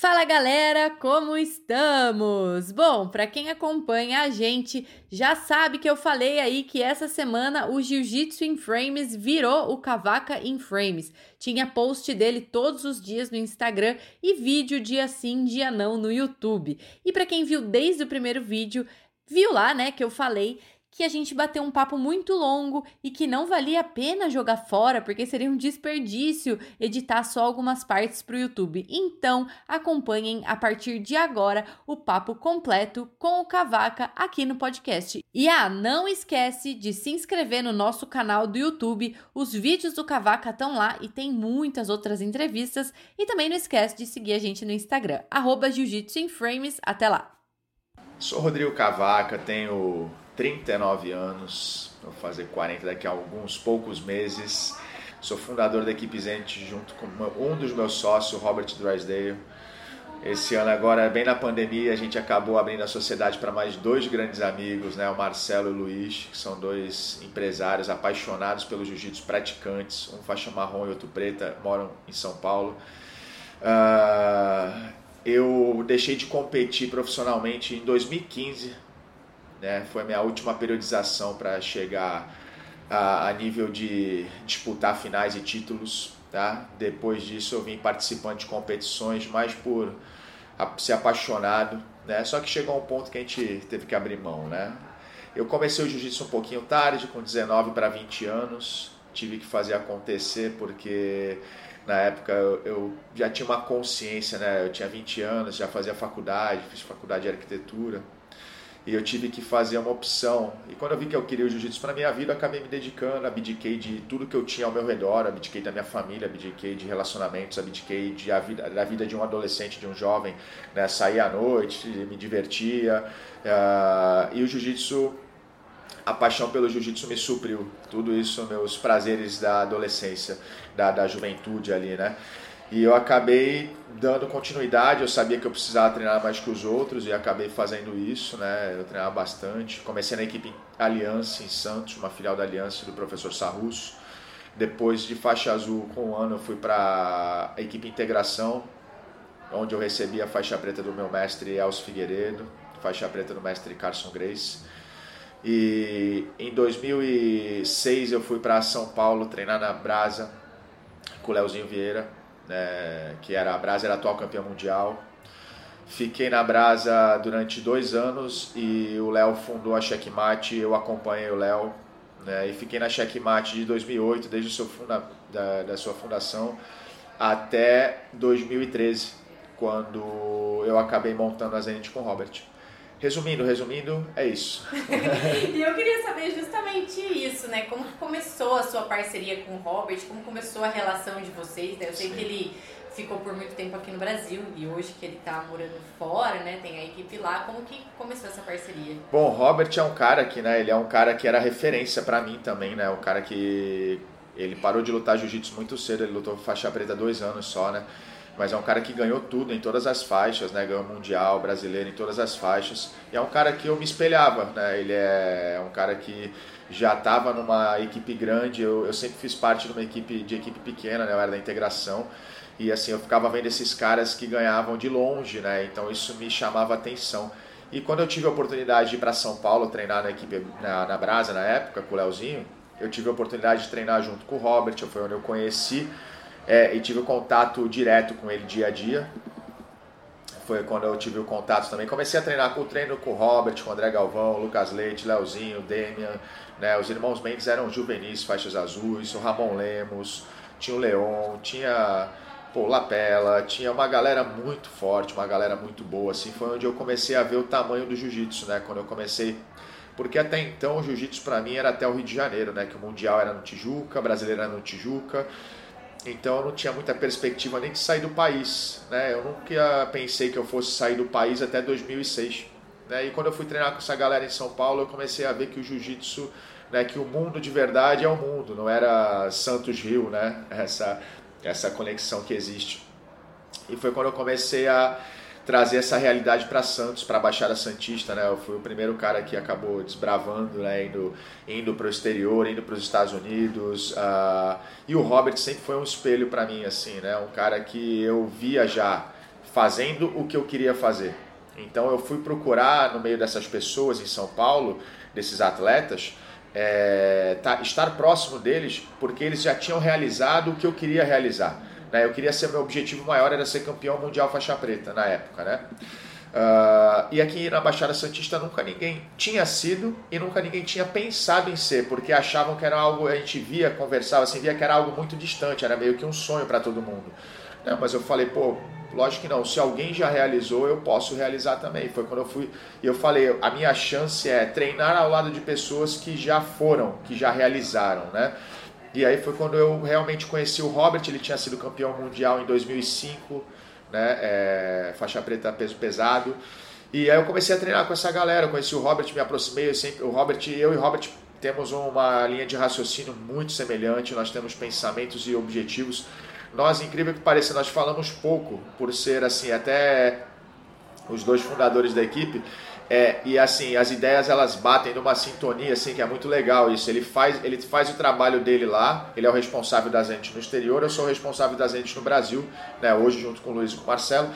Fala galera, como estamos? Bom, para quem acompanha a gente já sabe que eu falei aí que essa semana o Jiu-Jitsu in Frames virou o Cavaca in Frames. Tinha post dele todos os dias no Instagram e vídeo dia sim, dia não no YouTube. E para quem viu desde o primeiro vídeo, viu lá, né, que eu falei que a gente bateu um papo muito longo e que não valia a pena jogar fora, porque seria um desperdício editar só algumas partes para o YouTube. Então, acompanhem a partir de agora o papo completo com o Cavaca aqui no podcast. E ah, não esquece de se inscrever no nosso canal do YouTube. Os vídeos do Cavaca estão lá e tem muitas outras entrevistas. E também não esquece de seguir a gente no Instagram, arroba Jiu-Jitsu. Até lá! Sou Rodrigo Cavaca, tenho 39 anos, vou fazer 40 daqui a alguns poucos meses. Sou fundador da equipe Zent junto com um dos meus sócios, Robert Drysdale. Esse ano agora, bem na pandemia, a gente acabou abrindo a sociedade para mais dois grandes amigos, né? o Marcelo e o Luiz, que são dois empresários apaixonados pelo jiu-jitsu, praticantes, um faixa marrom e outro preta, moram em São Paulo. Uh, eu deixei de competir profissionalmente em 2015, né? Foi minha última periodização para chegar a, a, nível de disputar finais e títulos. Tá? Depois disso eu vim participando de competições mais por ser apaixonado. Né? Só que chegou um ponto que a gente teve que abrir mão. Né? Eu comecei o jiu-jitsu um pouquinho tarde, com 19 para 20 anos. Tive que fazer acontecer porque na época eu, eu, já tinha uma consciência, né? Eu tinha 20 anos, já fazia faculdade, fiz faculdade de arquitetura e eu tive que fazer uma opção. E quando eu vi que eu queria o jiu-jitsu para minha vida, eu acabei me dedicando, abdiquei de tudo que eu tinha ao meu redor, abdiquei da minha família, abdiquei de relacionamentos, abdiquei de a vida, da vida de um adolescente, de um jovem, né? à noite, me divertia. Uh, e o jiu-jitsu, a paixão pelo jiu-jitsu me supriu. Tudo isso, meus prazeres da adolescência, da, da juventude ali, né? E eu acabei dando continuidade, eu sabia que eu precisava treinar mais que os outros e acabei fazendo isso, né? Eu treinava bastante. Comecei na equipe Aliança em Santos, uma filial da Aliança do professor Sarrusso. Depois de faixa azul com um ano, eu fui para a equipe Integração, onde eu recebi a faixa preta do meu mestre Elcio Figueiredo, faixa preta do mestre Carson Grace. E em 2006 eu fui para São Paulo treinar na Brasa com o Leozinho Vieira né, que era a Brasa era atual campeã mundial. Fiquei na Brasa durante dois anos e o Léo fundou a Checkmate, eu acompanhei o Léo né, e fiquei na Checkmate de 2008, desde o seu funda, da, da sua fundação até 2013, quando eu acabei montando a Zenit com o Robert. Resumindo, resumindo, é isso. e eu queria saber justamente isso, né? Como começou a sua parceria com o Robert, como começou a relação de vocês, né? Eu sei Sim. que ele ficou por muito tempo aqui no Brasil e hoje que ele tá morando fora, né? Tem a equipe lá. Como que começou essa parceria? Bom, Robert é um cara que, né? Ele é um cara que era referência para mim também, né? Um cara que ele parou de lutar jiu-jitsu muito cedo, ele lutou faixa preta dois anos só, né? Mas é um cara que ganhou tudo em todas as faixas, né? Ganhou mundial, brasileiro em todas as faixas. E é um cara que eu me espelhava, né? Ele é um cara que já estava numa equipe grande. Eu, eu sempre fiz parte de uma equipe de equipe pequena, né? Eu era da integração. E assim, eu ficava vendo esses caras que ganhavam de longe, né? Então isso me chamava atenção. E quando eu tive a oportunidade de ir para São Paulo treinar na equipe na, na Brasa na época com o Leozinho, eu tive a oportunidade de treinar junto com o Robert, foi onde eu conheci é, e tive contato direto com ele dia a dia. Foi quando eu tive o contato também. Comecei a treinar com o treino com o Robert, com o André Galvão, Lucas Leite, Leozinho, Demian. Né? Os irmãos Mendes eram juvenis, faixas azuis, o Ramon Lemos, tinha o Leon, tinha pô, Lapela, tinha uma galera muito forte, uma galera muito boa. Assim, foi onde eu comecei a ver o tamanho do jiu-jitsu, né? Quando eu comecei porque até então o jiu-jitsu para mim era até o Rio de Janeiro, né? Que o mundial era no Tijuca, o brasileiro era no Tijuca, então eu não tinha muita perspectiva nem de sair do país. Né? Eu nunca pensei que eu fosse sair do país até 2006. Né? E quando eu fui treinar com essa galera em São Paulo, eu comecei a ver que o jiu-jitsu, né, que o mundo de verdade é o mundo, não era Santos Rio, né? essa, essa conexão que existe. E foi quando eu comecei a trazer essa realidade para Santos, para a Baixada Santista, né? Eu fui o primeiro cara que acabou desbravando, né? Indo, indo para o exterior, indo para os Estados Unidos. Uh, e o Robert sempre foi um espelho para mim, assim, né? Um cara que eu via já fazendo o que eu queria fazer. Então eu fui procurar no meio dessas pessoas em São Paulo, desses atletas, é, tá, estar próximo deles, porque eles já tinham realizado o que eu queria realizar. Né? Eu queria ser meu objetivo maior era ser campeão mundial faixa preta na época, né? Uh, e aqui na Baixada Santista nunca ninguém tinha sido e nunca ninguém tinha pensado em ser, porque achavam que era algo, a gente via, conversava assim, via que era algo muito distante, era meio que um sonho para todo mundo. Mas eu falei, pô, lógico que não, se alguém já realizou, eu posso realizar também. Foi quando eu fui e eu falei, a minha chance é treinar ao lado de pessoas que já foram, que já realizaram, né? E aí foi quando eu realmente conheci o Robert, ele tinha sido campeão mundial em 2005 né? É, faixa preta peso pesado. E aí eu comecei a treinar com essa galera, eu conheci o Robert, me aproximei, eu sempre, o Robert, eu e o Robert temos uma linha de raciocínio muito semelhante, nós temos pensamentos e objetivos. Nós, incrível que pareça, nós falamos pouco, por ser assim, até os dois fundadores da equipe, é, e assim, as ideias elas batem numa sintonia assim que é muito legal isso. Ele faz, ele faz o trabalho dele lá, ele é o responsável das entes no exterior, eu sou o responsável das entes no Brasil, né, hoje junto com o Luiz e com o Marcelo.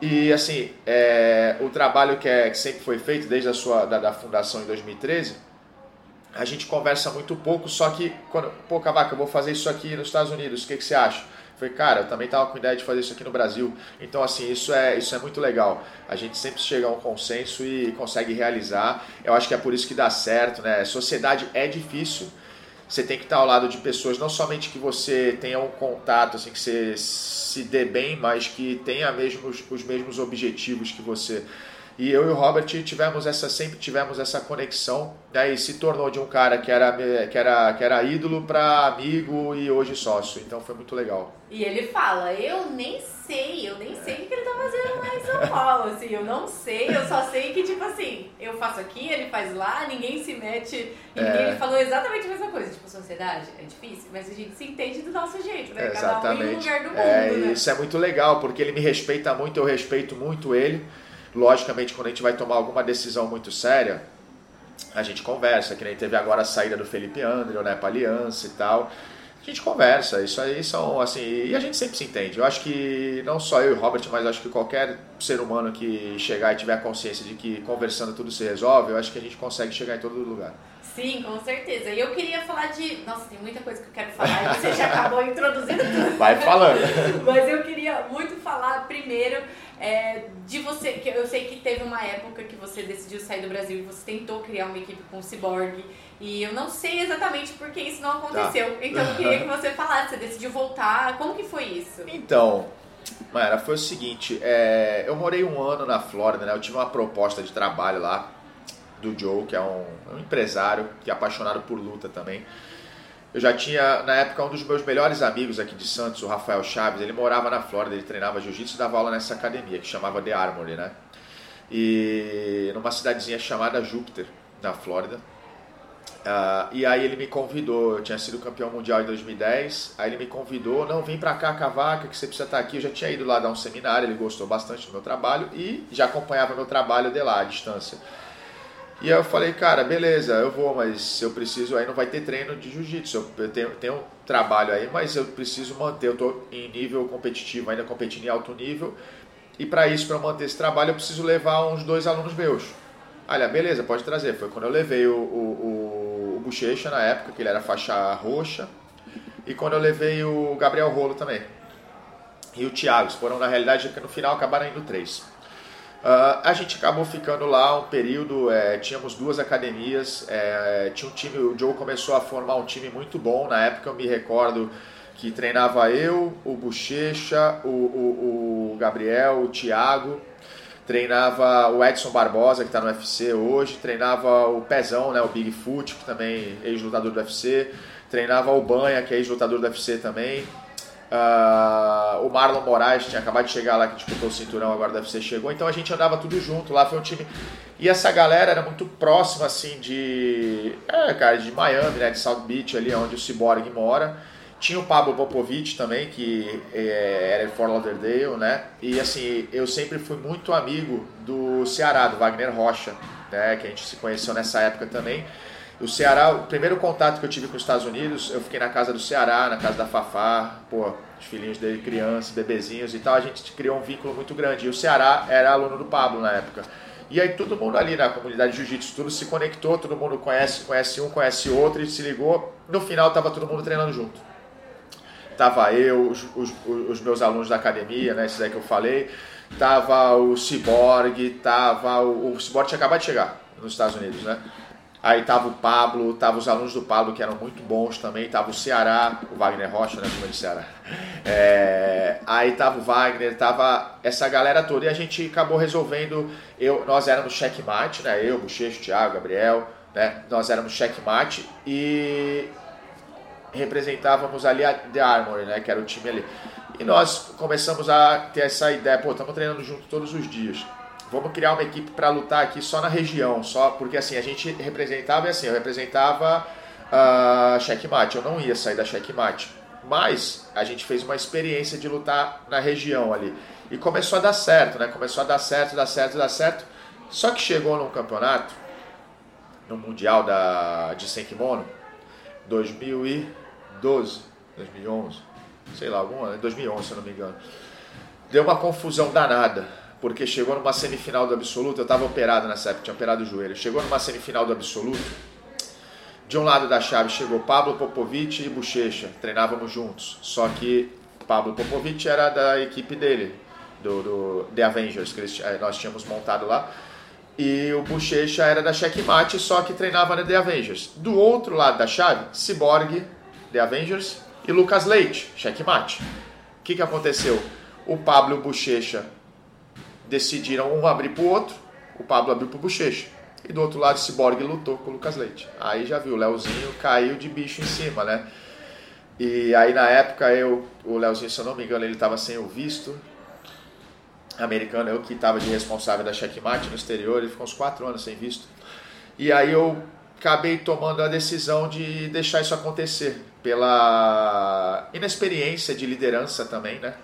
E assim, é, o trabalho que, é, que sempre foi feito desde a sua da, da fundação em 2013, a gente conversa muito pouco, só que quando, pô, Cavaca, eu vou fazer isso aqui nos Estados Unidos, o que, que você acha? Falei, cara, eu também estava com ideia de fazer isso aqui no Brasil. Então, assim, isso é, isso é muito legal. A gente sempre chega a um consenso e consegue realizar. Eu acho que é por isso que dá certo, né? Sociedade é difícil. Você tem que estar ao lado de pessoas, não somente que você tenha um contato, assim, que você se dê bem, mas que tenha mesmos, os mesmos objetivos que você. E eu e o Robert tivemos essa, sempre tivemos essa conexão, né? E se tornou de um cara que era, que era, que era ídolo para amigo e hoje sócio. Então foi muito legal. E ele fala, eu nem sei, eu nem sei o que ele tá fazendo lá em São Paulo, assim, eu não sei, eu só sei que, tipo assim, eu faço aqui, ele faz lá, ninguém se mete, ninguém, é. ele falou exatamente a mesma coisa, tipo, sociedade é difícil, mas a gente se entende do nosso jeito, né? Exatamente. Cada um em um lugar do mundo, é, né? Isso é muito legal, porque ele me respeita muito, eu respeito muito ele, Logicamente, quando a gente vai tomar alguma decisão muito séria, a gente conversa, que nem teve agora a saída do Felipe André, né, para aliança e tal. A gente conversa, isso aí são assim, e a gente sempre se entende. Eu acho que não só eu e o Robert, mas acho que qualquer ser humano que chegar e tiver consciência de que conversando tudo se resolve, eu acho que a gente consegue chegar em todo lugar. Sim, com certeza. E eu queria falar de. Nossa, tem muita coisa que eu quero falar e você já acabou introduzindo tudo. Vai falando. Mas eu queria muito falar primeiro é, de você, que eu sei que teve uma época que você decidiu sair do Brasil e você tentou criar uma equipe com o Cyborg. E eu não sei exatamente por que isso não aconteceu. Tá. Então eu queria que você falasse, você decidiu voltar, como que foi isso? Então, Mayara, foi o seguinte, é, eu morei um ano na Flórida, né? Eu tive uma proposta de trabalho lá do Joe, que é um, um empresário que é apaixonado por luta também. Eu já tinha, na época, um dos meus melhores amigos aqui de Santos, o Rafael Chaves, ele morava na Flórida, ele treinava jiu-jitsu e dava aula nessa academia, que chamava The Armory, né? E numa cidadezinha chamada Júpiter, na Flórida. Uh, e aí ele me convidou, eu tinha sido campeão mundial em 2010, aí ele me convidou, não, vem pra cá, Cavaca, que você precisa estar aqui. Eu já tinha ido lá dar um seminário, ele gostou bastante do meu trabalho e já acompanhava meu trabalho de lá, à distância. E aí eu falei, cara, beleza, eu vou, mas eu preciso, aí não vai ter treino de jiu-jitsu. Eu tenho, tenho um trabalho aí, mas eu preciso manter, eu estou em nível competitivo, ainda competindo em alto nível. E para isso, para manter esse trabalho, eu preciso levar uns dois alunos meus. Olha, beleza, pode trazer. Foi quando eu levei o, o, o, o Bochecha na época, que ele era faixa roxa, e quando eu levei o Gabriel Rolo também. E o Thiago, foram na realidade que no final acabaram indo três. Uh, a gente acabou ficando lá um período, é, tínhamos duas academias, é, tinha um time, o Joe começou a formar um time muito bom, na época eu me recordo que treinava eu, o Bochecha, o, o, o Gabriel, o Thiago, treinava o Edson Barbosa, que está no UFC hoje, treinava o Pezão, né, o Bigfoot, que também é ex-lutador do UFC, treinava o Banha, que é ex-lutador do UFC também, Uh, o Marlon Moraes tinha acabado de chegar lá, que disputou o cinturão, agora deve ser chegou. Então a gente andava tudo junto lá, foi um time. E essa galera era muito próxima, assim, de. É, cara, de Miami, né? De South Beach, ali onde o Cyborg mora. Tinha o Pablo Popovich também, que é, era em Fort Lauderdale, né? E assim, eu sempre fui muito amigo do Ceará, do Wagner Rocha, né? Que a gente se conheceu nessa época também. O Ceará, o primeiro contato que eu tive com os Estados Unidos, eu fiquei na casa do Ceará, na casa da Fafá, pô, os filhinhos dele, crianças, bebezinhos e tal, a gente criou um vínculo muito grande. E o Ceará era aluno do Pablo na época. E aí todo mundo ali na comunidade de jiu-jitsu, tudo se conectou, todo mundo conhece, conhece um, conhece outro, e se ligou. No final tava todo mundo treinando junto. Tava eu, os, os, os meus alunos da academia, né, esses aí que eu falei, tava o Cyborg, tava o, o Cyborg tinha acabado de chegar nos Estados Unidos, né? Aí tava o Pablo, tava os alunos do Pablo que eram muito bons também, tava o Ceará, o Wagner Rocha, né, como de Ceará. É, aí tava o Wagner, tava essa galera toda e a gente acabou resolvendo, eu, nós éramos checkmate, né, eu, Bochecho, Thiago, Gabriel, né, nós éramos checkmate e representávamos ali a The Armory, né, que era o time ali. E nós começamos a ter essa ideia, pô, estamos treinando junto todos os dias vamos criar uma equipe para lutar aqui só na região, só porque assim a gente representava assim, eu representava uh, checkmate, eu não ia sair da checkmate, mas a gente fez uma experiência de lutar na região ali e começou a dar certo, né? Começou a dar certo, dar certo, dar certo. Só que chegou num campeonato, no mundial da de Senkimono, 2012, 2011, sei lá, algum ano, 2011 se eu não me engano. Deu uma confusão danada porque chegou numa semifinal do absoluto, eu estava operado nessa época, tinha operado o joelho, chegou numa semifinal do absoluto, de um lado da chave chegou Pablo Popovic e Bochecha, treinávamos juntos, só que Pablo Popovic era da equipe dele, do, do The Avengers, que eles, eh, nós tínhamos montado lá, e o Bochecha era da Checkmate, só que treinava na The Avengers. Do outro lado da chave, Cyborg, The Avengers, e Lucas Leite, Checkmate. O que, que aconteceu? O Pablo Bochecha decidiram um abrir para o outro, o Pablo abriu para o Bochecha. E do outro lado, o Cyborg lutou com o Lucas Leite. Aí já viu, o Leozinho caiu de bicho em cima, né? E aí na época eu, o Leozinho, se eu não me engano, ele estava sem o visto americano, eu que estava de responsável da checkmate no exterior, ele ficou uns quatro anos sem visto. E aí eu acabei tomando a decisão de deixar isso acontecer, pela inexperiência de liderança também, né?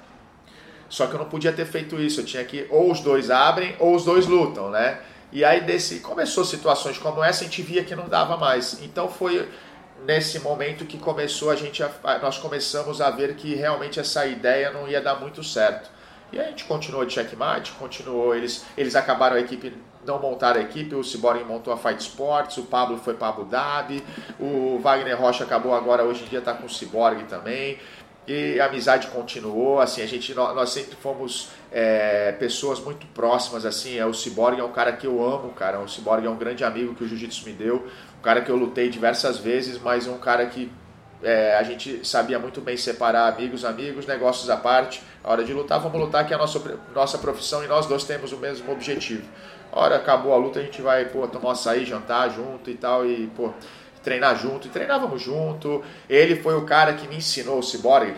Só que eu não podia ter feito isso, eu tinha que ou os dois abrem ou os dois lutam, né? E aí desse começou situações como essa, a gente via que não dava mais. Então foi nesse momento que começou a gente a, nós começamos a ver que realmente essa ideia não ia dar muito certo. E a gente continuou de checkmate, continuou, eles eles acabaram a equipe não montaram a equipe, o Cyborg montou a Fight Sports, o Pablo foi para Abu Dhabi, o Wagner Rocha acabou agora, hoje em dia está com o Cyborg também e a amizade continuou, assim, a gente, nós sempre fomos é, pessoas muito próximas, assim, é, o Cyborg é um cara que eu amo, cara, o Cyborg é um grande amigo que o Jiu-Jitsu me deu, um cara que eu lutei diversas vezes, mas um cara que é, a gente sabia muito bem separar amigos, amigos, negócios à parte, a hora de lutar, vamos lutar que é a nossa, nossa profissão e nós dois temos o mesmo objetivo. A hora acabou a luta, a gente vai, pô, tomar açaí, jantar junto e tal, e, pô, treinar junto, e treinávamos junto. Ele foi o cara que me ensinou, o Cyborg,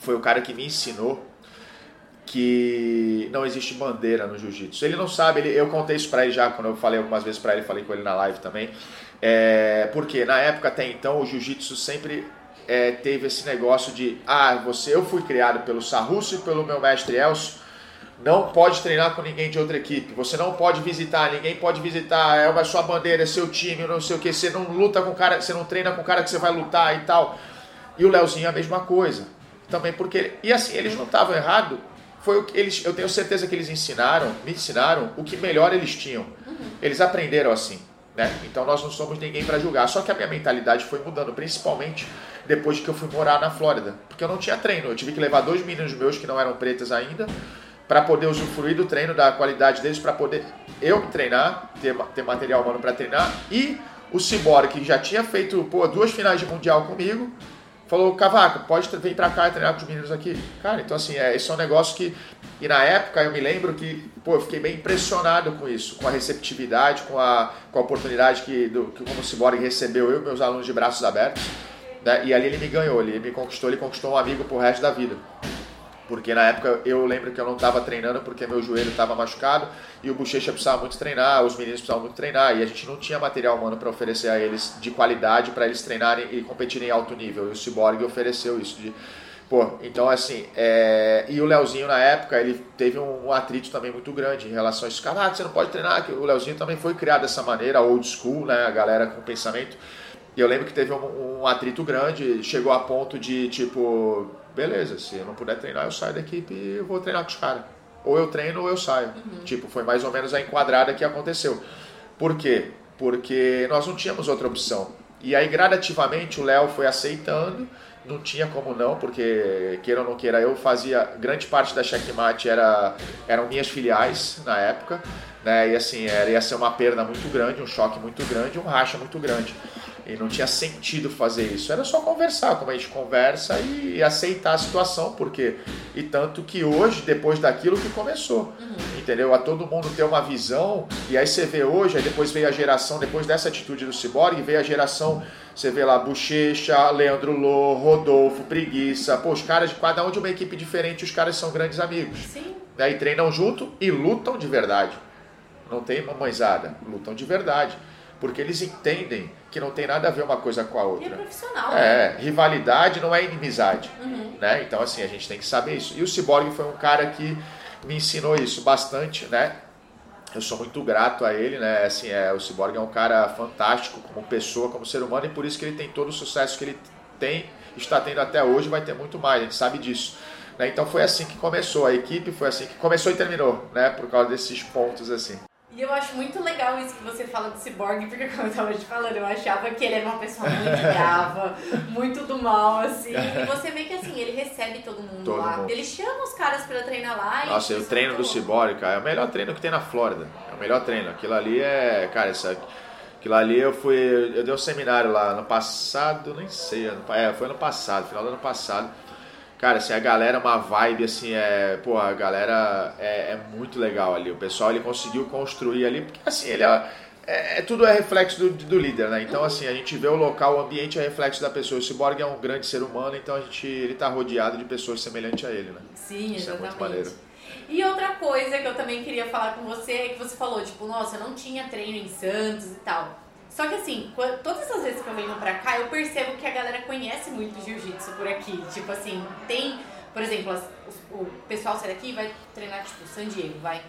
foi o cara que me ensinou que não existe bandeira no jiu-jitsu. Ele não sabe, ele, eu contei isso para ele já, quando eu falei algumas vezes para ele, falei com ele na live também. É, porque na época até então o jiu-jitsu sempre é, teve esse negócio de ah, você, eu fui criado pelo Sarrusso e pelo meu mestre Elcio, não pode treinar com ninguém de outra equipe. Você não pode visitar, ninguém pode visitar. É a sua bandeira, é seu time, não sei o que. Você não luta com cara, você não treina com o cara que você vai lutar e tal. E o Leozinho é a mesma coisa. Também porque e assim eles não estavam errado. Foi o que eles, eu tenho certeza que eles ensinaram, me ensinaram o que melhor eles tinham. Eles aprenderam assim, né? Então nós não somos ninguém para julgar. Só que a minha mentalidade foi mudando, principalmente depois que eu fui morar na Flórida, porque eu não tinha treino. Eu tive que levar dois meninos meus que não eram pretas ainda para poder usufruir do treino, da qualidade deles, para poder eu treinar, ter, ter material humano para treinar. E o Cyborg, que já tinha feito pô, duas finais de Mundial comigo, falou, Cavaco, pode vir para cá e treinar com os meninos aqui. Cara, então assim, é, esse é um negócio que... E na época eu me lembro que, pô, eu fiquei bem impressionado com isso, com a receptividade, com a, com a oportunidade que, do, que como o Cyborg recebeu eu e meus alunos de braços abertos. Né? E ali ele me ganhou, ele me conquistou, ele conquistou um amigo pro resto da vida porque na época eu lembro que eu não estava treinando porque meu joelho estava machucado e o Bochecha precisava muito treinar, os meninos precisavam muito treinar e a gente não tinha material humano para oferecer a eles de qualidade para eles treinarem e competirem em alto nível. E o Cyborg ofereceu isso de Pô, então assim, é... e o Leozinho na época, ele teve um, atrito também muito grande em relação a isso. Caraca, você não pode treinar, o Leozinho também foi criado dessa maneira, old school, né, a galera com pensamento. E eu lembro que teve um, um atrito grande, chegou a ponto de tipo, beleza, se eu não puder treinar, eu saio da equipe e vou treinar com os caras. Ou eu treino ou eu saio. Uhum. Tipo, foi mais ou menos a enquadrada que aconteceu. Por quê? Porque nós não tínhamos outra opção. E aí, gradativamente, o Léo foi aceitando não tinha como não, porque queira ou não queira, eu fazia grande parte da checkmate era eram minhas filiais na época, né? E assim, era, ia ser uma perda muito grande, um choque muito grande, um racha muito grande. E não tinha sentido fazer isso. Era só conversar, como a gente conversa e aceitar a situação, porque e tanto que hoje, depois daquilo que começou, uhum. entendeu? A todo mundo ter uma visão e aí você vê hoje, aí depois veio a geração, depois dessa atitude do Cyborg, veio a geração você vê lá Bochecha, Leandro Lô, Rodolfo, Preguiça. Pô, os caras, cada um de uma equipe diferente, os caras são grandes amigos. Sim. Né? E treinam junto e lutam de verdade. Não tem mamãezada, lutam de verdade. Porque eles entendem que não tem nada a ver uma coisa com a outra. E é profissional. É, né? rivalidade não é inimizade. Uhum. Né? Então, assim, a gente tem que saber isso. E o Cyborg foi um cara que me ensinou isso bastante, né? eu sou muito grato a ele, né? Assim, é, o Cyborg é um cara fantástico como pessoa, como ser humano, e por isso que ele tem todo o sucesso que ele tem, está tendo até hoje, vai ter muito mais, a gente sabe disso. Né? Então foi assim que começou a equipe, foi assim que começou e terminou, né? Por causa desses pontos assim. E eu acho muito legal isso que você fala do Cyborg, porque como eu tava te falando, eu achava que ele era uma pessoa muito brava, muito do mal, assim. E você vê que assim, ele recebe todo mundo todo lá. Mundo. Ele chama os caras pra treinar lá. Nossa, o treino do Cyborg, cara, é o melhor treino que tem na Flórida. É o melhor treino. Aquilo ali é. Cara, isso Aquilo ali eu fui. Eu dei um seminário lá no passado, nem sei. É, foi ano passado, final do ano passado. Cara, assim, a galera é uma vibe, assim, é. Pô, a galera é, é, muito legal ali. O pessoal ele conseguiu construir ali, porque assim, ele é. É, é tudo é reflexo do, do líder, né? Então, assim, a gente vê o local, o ambiente é reflexo da pessoa. O Cyborg é um grande ser humano, então a gente, ele tá rodeado de pessoas semelhantes a ele, né? Sim, Isso exatamente. É muito maneiro. E outra coisa que eu também queria falar com você é que você falou, tipo, nossa, não tinha treino em Santos e tal. Só que assim, todas essas vezes que eu venho pra cá, eu percebo que a galera conhece muito jiu-jitsu por aqui. Tipo assim, tem, por exemplo, as, o, o, pessoal sai daqui e vai treinar, tipo, San Diego, vai.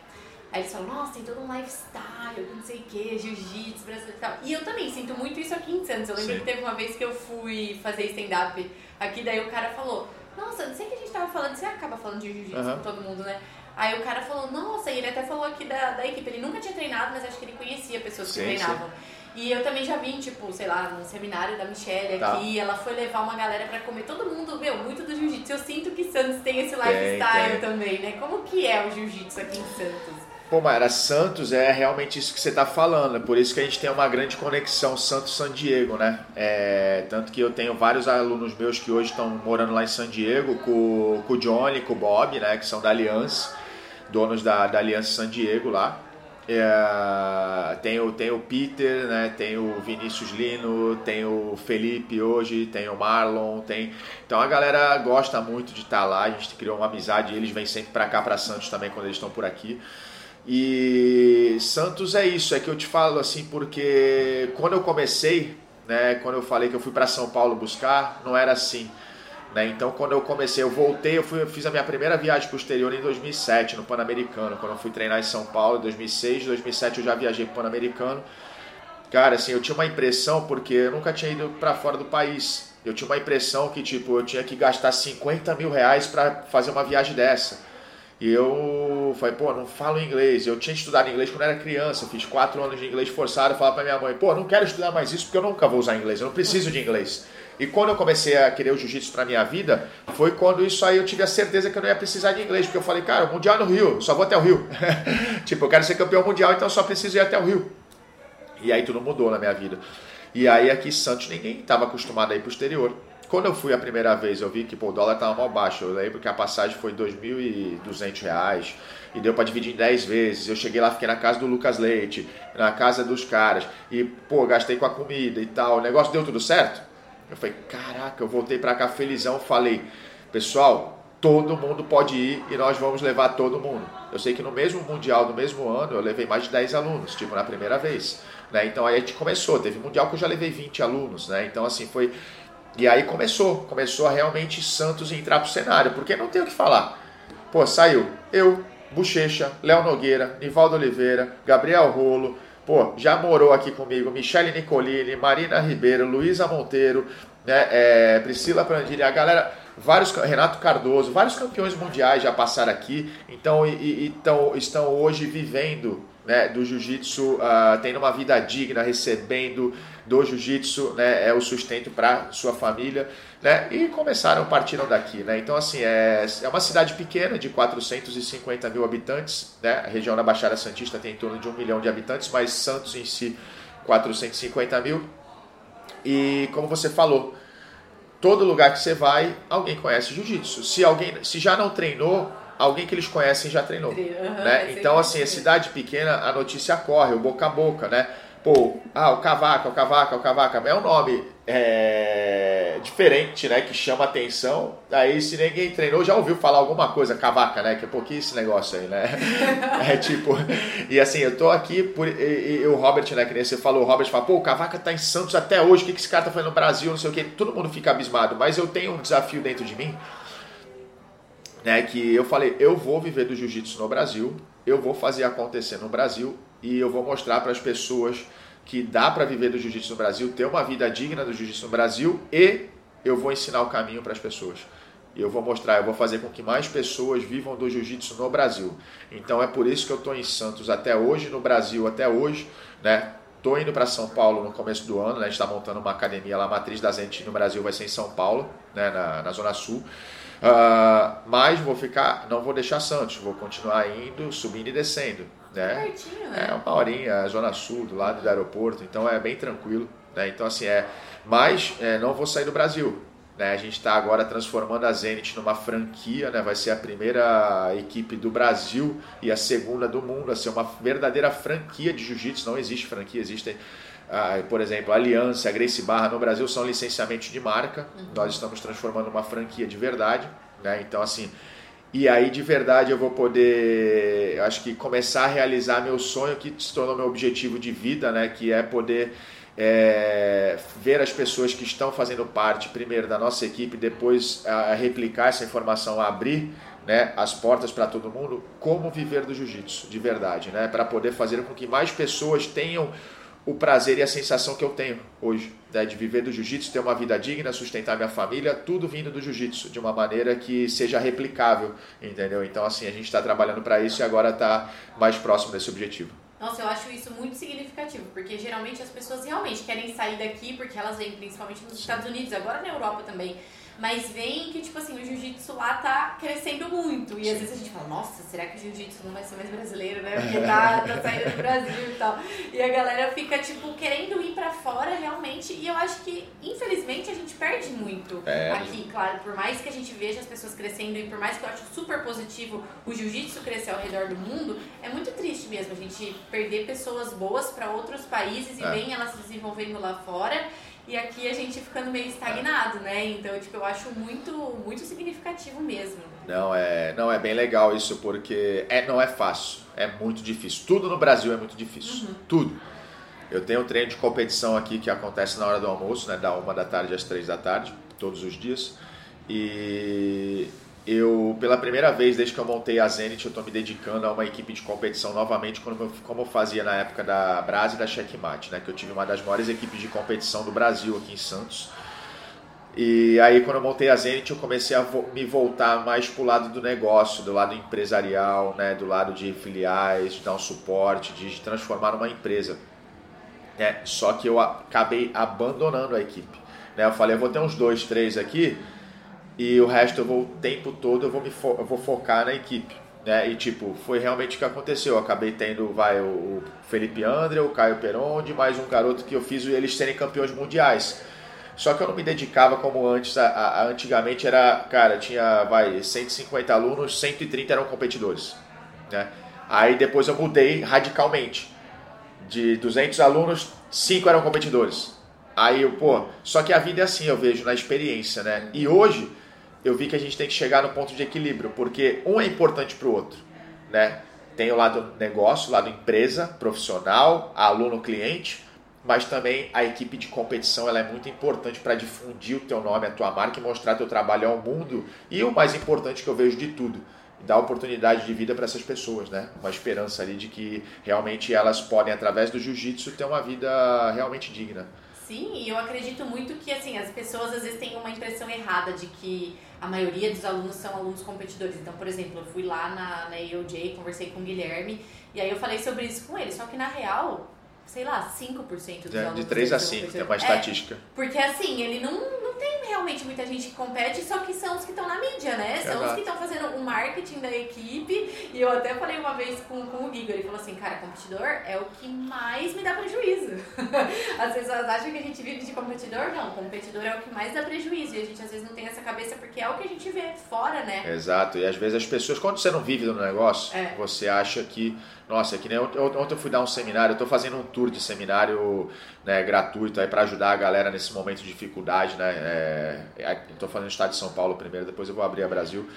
Aí eles falam, nossa, tem todo um lifestyle, não sei o que, jiu-jitsu, brasileiro e tal. E eu também sinto muito isso aqui em Santos. Eu lembro Sim. que teve uma vez que eu fui fazer stand-up aqui, daí o cara falou, nossa, não sei o que a gente tava falando, você acaba falando de jiu-jitsu uhum. com todo mundo, né? Aí o cara falou, nossa, e ele até falou aqui da, da equipe, ele nunca tinha treinado, mas acho que ele conhecia pessoas que sim, treinavam. Sim. E eu também já vim, tipo, sei lá, no seminário da Michelle tá. aqui, ela foi levar uma galera pra comer. Todo mundo, meu, muito do jiu-jitsu. Eu sinto que Santos tem esse lifestyle tem, tem. também, né? Como que é o jiu-jitsu aqui em Santos? Pô, Mayara, Santos é realmente isso que você está falando, é por isso que a gente tem uma grande conexão Santos-San Diego, né? É, tanto que eu tenho vários alunos meus que hoje estão morando lá em San Diego, com, com o Johnny, com o Bob, né? Que são da Aliança, donos da, da Aliança San Diego lá. É, tem, o, tem o Peter, né? tem o Vinícius Lino, tem o Felipe hoje, tem o Marlon, tem. Então a galera gosta muito de estar lá, a gente criou uma amizade, eles vêm sempre para cá, para Santos também, quando eles estão por aqui. E Santos é isso, é que eu te falo assim, porque quando eu comecei, né, quando eu falei que eu fui para São Paulo buscar, não era assim. Né? Então, quando eu comecei, eu voltei, eu, fui, eu fiz a minha primeira viagem para o exterior em 2007, no Pan-Americano, quando eu fui treinar em São Paulo, em 2006, 2007 eu já viajei para o Pan-Americano. Cara, assim, eu tinha uma impressão, porque eu nunca tinha ido para fora do país. Eu tinha uma impressão que, tipo, eu tinha que gastar 50 mil reais para fazer uma viagem dessa. E eu falei, pô, não falo inglês. Eu tinha estudado inglês quando era criança, fiz quatro anos de inglês forçado. Eu falava para minha mãe, pô, não quero estudar mais isso porque eu nunca vou usar inglês, eu não preciso de inglês. E quando eu comecei a querer o jiu-jitsu para minha vida, foi quando isso aí eu tive a certeza que eu não ia precisar de inglês, porque eu falei, cara, o mundial no Rio, só vou até o Rio. tipo, eu quero ser campeão mundial, então só preciso ir até o Rio. E aí tudo mudou na minha vida. E aí aqui em Santos ninguém estava acostumado a ir pro exterior. Quando eu fui a primeira vez, eu vi que pô, o dólar estava mal baixo. Eu lembro que a passagem foi R$ 2.200 e deu para dividir em 10 vezes. Eu cheguei lá, fiquei na casa do Lucas Leite, na casa dos caras, e pô, gastei com a comida e tal. O negócio deu tudo certo? Eu falei, caraca, eu voltei para cá felizão, falei, pessoal, todo mundo pode ir e nós vamos levar todo mundo. Eu sei que no mesmo Mundial, no mesmo ano, eu levei mais de 10 alunos, tipo, na primeira vez. Né? Então aí a gente começou, teve Mundial que eu já levei 20 alunos, né? Então assim, foi E aí começou, começou a realmente Santos entrar pro cenário, porque não tem o que falar. Pô, saiu eu, Bochecha, Léo Nogueira, Nivaldo Oliveira, Gabriel Rolo, pô, já morou aqui comigo, Michele Nicolini, Marina Ribeiro, Luísa Monteiro, né, é, Priscila Prandini, a galera, vários, Renato Cardoso, vários campeões mundiais já passaram aqui, então e, e, estão hoje vivendo né, do jiu-jitsu, uh, tendo uma vida digna, recebendo do jiu-jitsu né, é o sustento para sua família. Né, e começaram, partiram daqui. Né? Então, assim, é, é uma cidade pequena, de 450 mil habitantes. Né? A região da Baixada Santista tem em torno de um milhão de habitantes, mas Santos em si, 450 mil. E como você falou, todo lugar que você vai, alguém conhece jiu-jitsu. Se alguém, se já não treinou, alguém que eles conhecem já treinou. Uhum, né? Então, assim, a cidade pequena, a notícia corre, o boca a boca, né? Pô, ah, o Cavaca, o Cavaca, o Cavaca, é um nome é, diferente, né? Que chama atenção. Aí, se ninguém treinou, já ouviu falar alguma coisa, Cavaca, né? Que é pouquinho esse negócio aí, né? É tipo. E assim, eu tô aqui por. E, e, o Robert, né? Que nem você falou, o Robert fala, pô, o Cavaca tá em Santos até hoje, o que, que esse cara tá fazendo no Brasil, não sei o que. Todo mundo fica abismado, mas eu tenho um desafio dentro de mim né, que eu falei, eu vou viver do jiu-jitsu no Brasil, eu vou fazer acontecer no Brasil e eu vou mostrar para as pessoas que dá para viver do jiu-jitsu no Brasil, ter uma vida digna do jiu-jitsu no Brasil e eu vou ensinar o caminho para as pessoas. Eu vou mostrar, eu vou fazer com que mais pessoas vivam do jiu-jitsu no Brasil. Então é por isso que eu estou em Santos até hoje, no Brasil até hoje, né? Tô indo para São Paulo no começo do ano, né? A gente está montando uma academia lá, matriz da Zente no Brasil vai ser em São Paulo, né? na, na Zona Sul. Uh, mas vou ficar, não vou deixar Santos, vou continuar indo, subindo e descendo. Né? Pertinho, né? É uma horinha, Zona Sul, do lado do aeroporto, então é bem tranquilo. Né? Então, assim, é. Mas é, não vou sair do Brasil. Né? A gente está agora transformando a Zenit numa franquia, né? vai ser a primeira equipe do Brasil e a segunda do mundo a ser uma verdadeira franquia de jiu-jitsu. Não existe franquia, existem ah, por exemplo, a Aliança, a Grace Barra no Brasil são licenciamentos de marca. Uhum. Nós estamos transformando uma franquia de verdade. Né? Então, assim, e aí de verdade eu vou poder, acho que começar a realizar meu sonho que se tornou meu objetivo de vida, né? Que é poder é, ver as pessoas que estão fazendo parte, primeiro, da nossa equipe, depois a, a replicar essa informação, a abrir né, as portas para todo mundo, como viver do jiu-jitsu de verdade, né? Para poder fazer com que mais pessoas tenham o prazer e a sensação que eu tenho hoje, né, de viver do jiu-jitsu, ter uma vida digna, sustentar minha família, tudo vindo do jiu-jitsu, de uma maneira que seja replicável, entendeu? Então, assim, a gente está trabalhando para isso e agora está mais próximo desse objetivo. Nossa, eu acho isso muito significativo, porque geralmente as pessoas realmente querem sair daqui porque elas vêm principalmente nos Estados Unidos, agora na Europa também mas vem que, tipo assim, o jiu-jitsu lá tá crescendo muito. E às vezes a gente fala, nossa, será que o jiu-jitsu não vai ser mais brasileiro, né? Porque tá, tá saindo do Brasil e tal. E a galera fica, tipo, querendo ir pra fora realmente. E eu acho que, infelizmente, a gente perde muito é. aqui, claro. Por mais que a gente veja as pessoas crescendo e por mais que eu acho super positivo o jiu-jitsu crescer ao redor do mundo, é muito triste mesmo a gente perder pessoas boas para outros países e é. bem elas se desenvolvendo lá fora e aqui a gente ficando meio estagnado, né? Então, tipo, eu acho muito, muito significativo mesmo. Não, é, não é bem legal isso, porque é, não é fácil, é muito difícil. Tudo no Brasil é muito difícil, uhum. tudo. Eu tenho um treino de competição aqui que acontece na hora do almoço, né, da uma da tarde às três da tarde, todos os dias. E eu, pela primeira vez desde que eu montei a Zenit, eu estou me dedicando a uma equipe de competição novamente, como eu, como eu fazia na época da Brasa e da Checkmate, né? Que eu tive uma das maiores equipes de competição do Brasil aqui em Santos. E aí, quando eu montei a Zenit, eu comecei a vo me voltar mais para o lado do negócio, do lado empresarial, né? Do lado de filiais, de dar um suporte, de transformar numa empresa. Né? Só que eu acabei abandonando a equipe. Né? Eu falei, eu vou ter uns dois, três aqui e o resto eu vou o tempo todo eu vou me fo eu vou focar na equipe né? E tipo foi realmente o que aconteceu. Eu acabei tendo vai o Felipe André o Caio Peronde mais um garoto que eu fiz eles serem campeões mundiais. Só que eu não me dedicava como antes a, a, antigamente era cara tinha vai 150 alunos 130 eram competidores né? Aí depois eu mudei radicalmente. De 200 alunos 5 eram competidores. Aí pô só que a vida é assim eu vejo na experiência né? E hoje eu vi que a gente tem que chegar no ponto de equilíbrio, porque um é importante para o outro, né? Tem o lado negócio, o lado empresa, profissional, aluno, cliente, mas também a equipe de competição ela é muito importante para difundir o teu nome, a tua marca e mostrar teu trabalho ao mundo. E o mais importante que eu vejo de tudo, dar oportunidade de vida para essas pessoas, né? Uma esperança ali de que realmente elas podem, através do jiu-jitsu, ter uma vida realmente digna. Sim, e eu acredito muito que assim as pessoas às vezes têm uma impressão errada de que a maioria dos alunos são alunos competidores. Então, por exemplo, eu fui lá na, na EOJ, conversei com o Guilherme, e aí eu falei sobre isso com ele. Só que na real, sei lá, 5% dos de, alunos. De 3 a 5, tem uma estatística. É, porque assim, ele não, não tem realmente muita gente que compete, só que são os que estão na mídia, né? São Exato. os que estão fazendo o marketing da equipe. E eu até falei uma vez com, com o Gigo, ele falou assim, cara, competidor é o que mais me dá prejuízo. As pessoas acham que a gente vive de competidor, não. Competidor é o que mais dá prejuízo. E a gente às vezes não tem essa cabeça porque é o que a gente vê fora, né? Exato. E às vezes as pessoas, quando você não vive no negócio, é. você acha que nossa, é que nem ontem eu fui dar um seminário, eu estou fazendo um tour de seminário né, gratuito aí para ajudar a galera nesse momento de dificuldade, né? É, estou é, falando no estado de São Paulo primeiro, depois eu vou abrir a Brasil.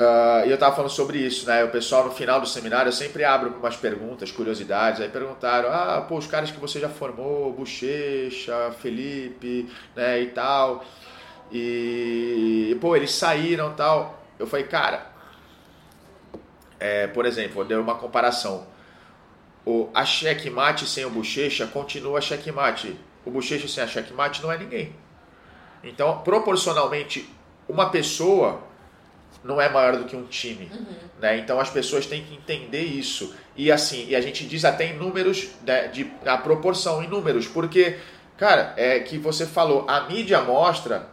Uh, e eu estava falando sobre isso, né? O pessoal no final do seminário eu sempre abro umas perguntas, curiosidades. Aí perguntaram: ah, pô, os caras que você já formou, Bochecha, Felipe, né, e tal. E, pô, eles saíram tal. Eu falei, cara, é, por exemplo, deu uma comparação. O, a checkmate sem o bochecha continua checkmate. O bochecha sem a checkmate não é ninguém. Então, proporcionalmente, uma pessoa não é maior do que um time. Uhum. Né? Então as pessoas têm que entender isso. E assim, e a gente diz até em números, né, de, a proporção em números, porque, cara, é que você falou, a mídia mostra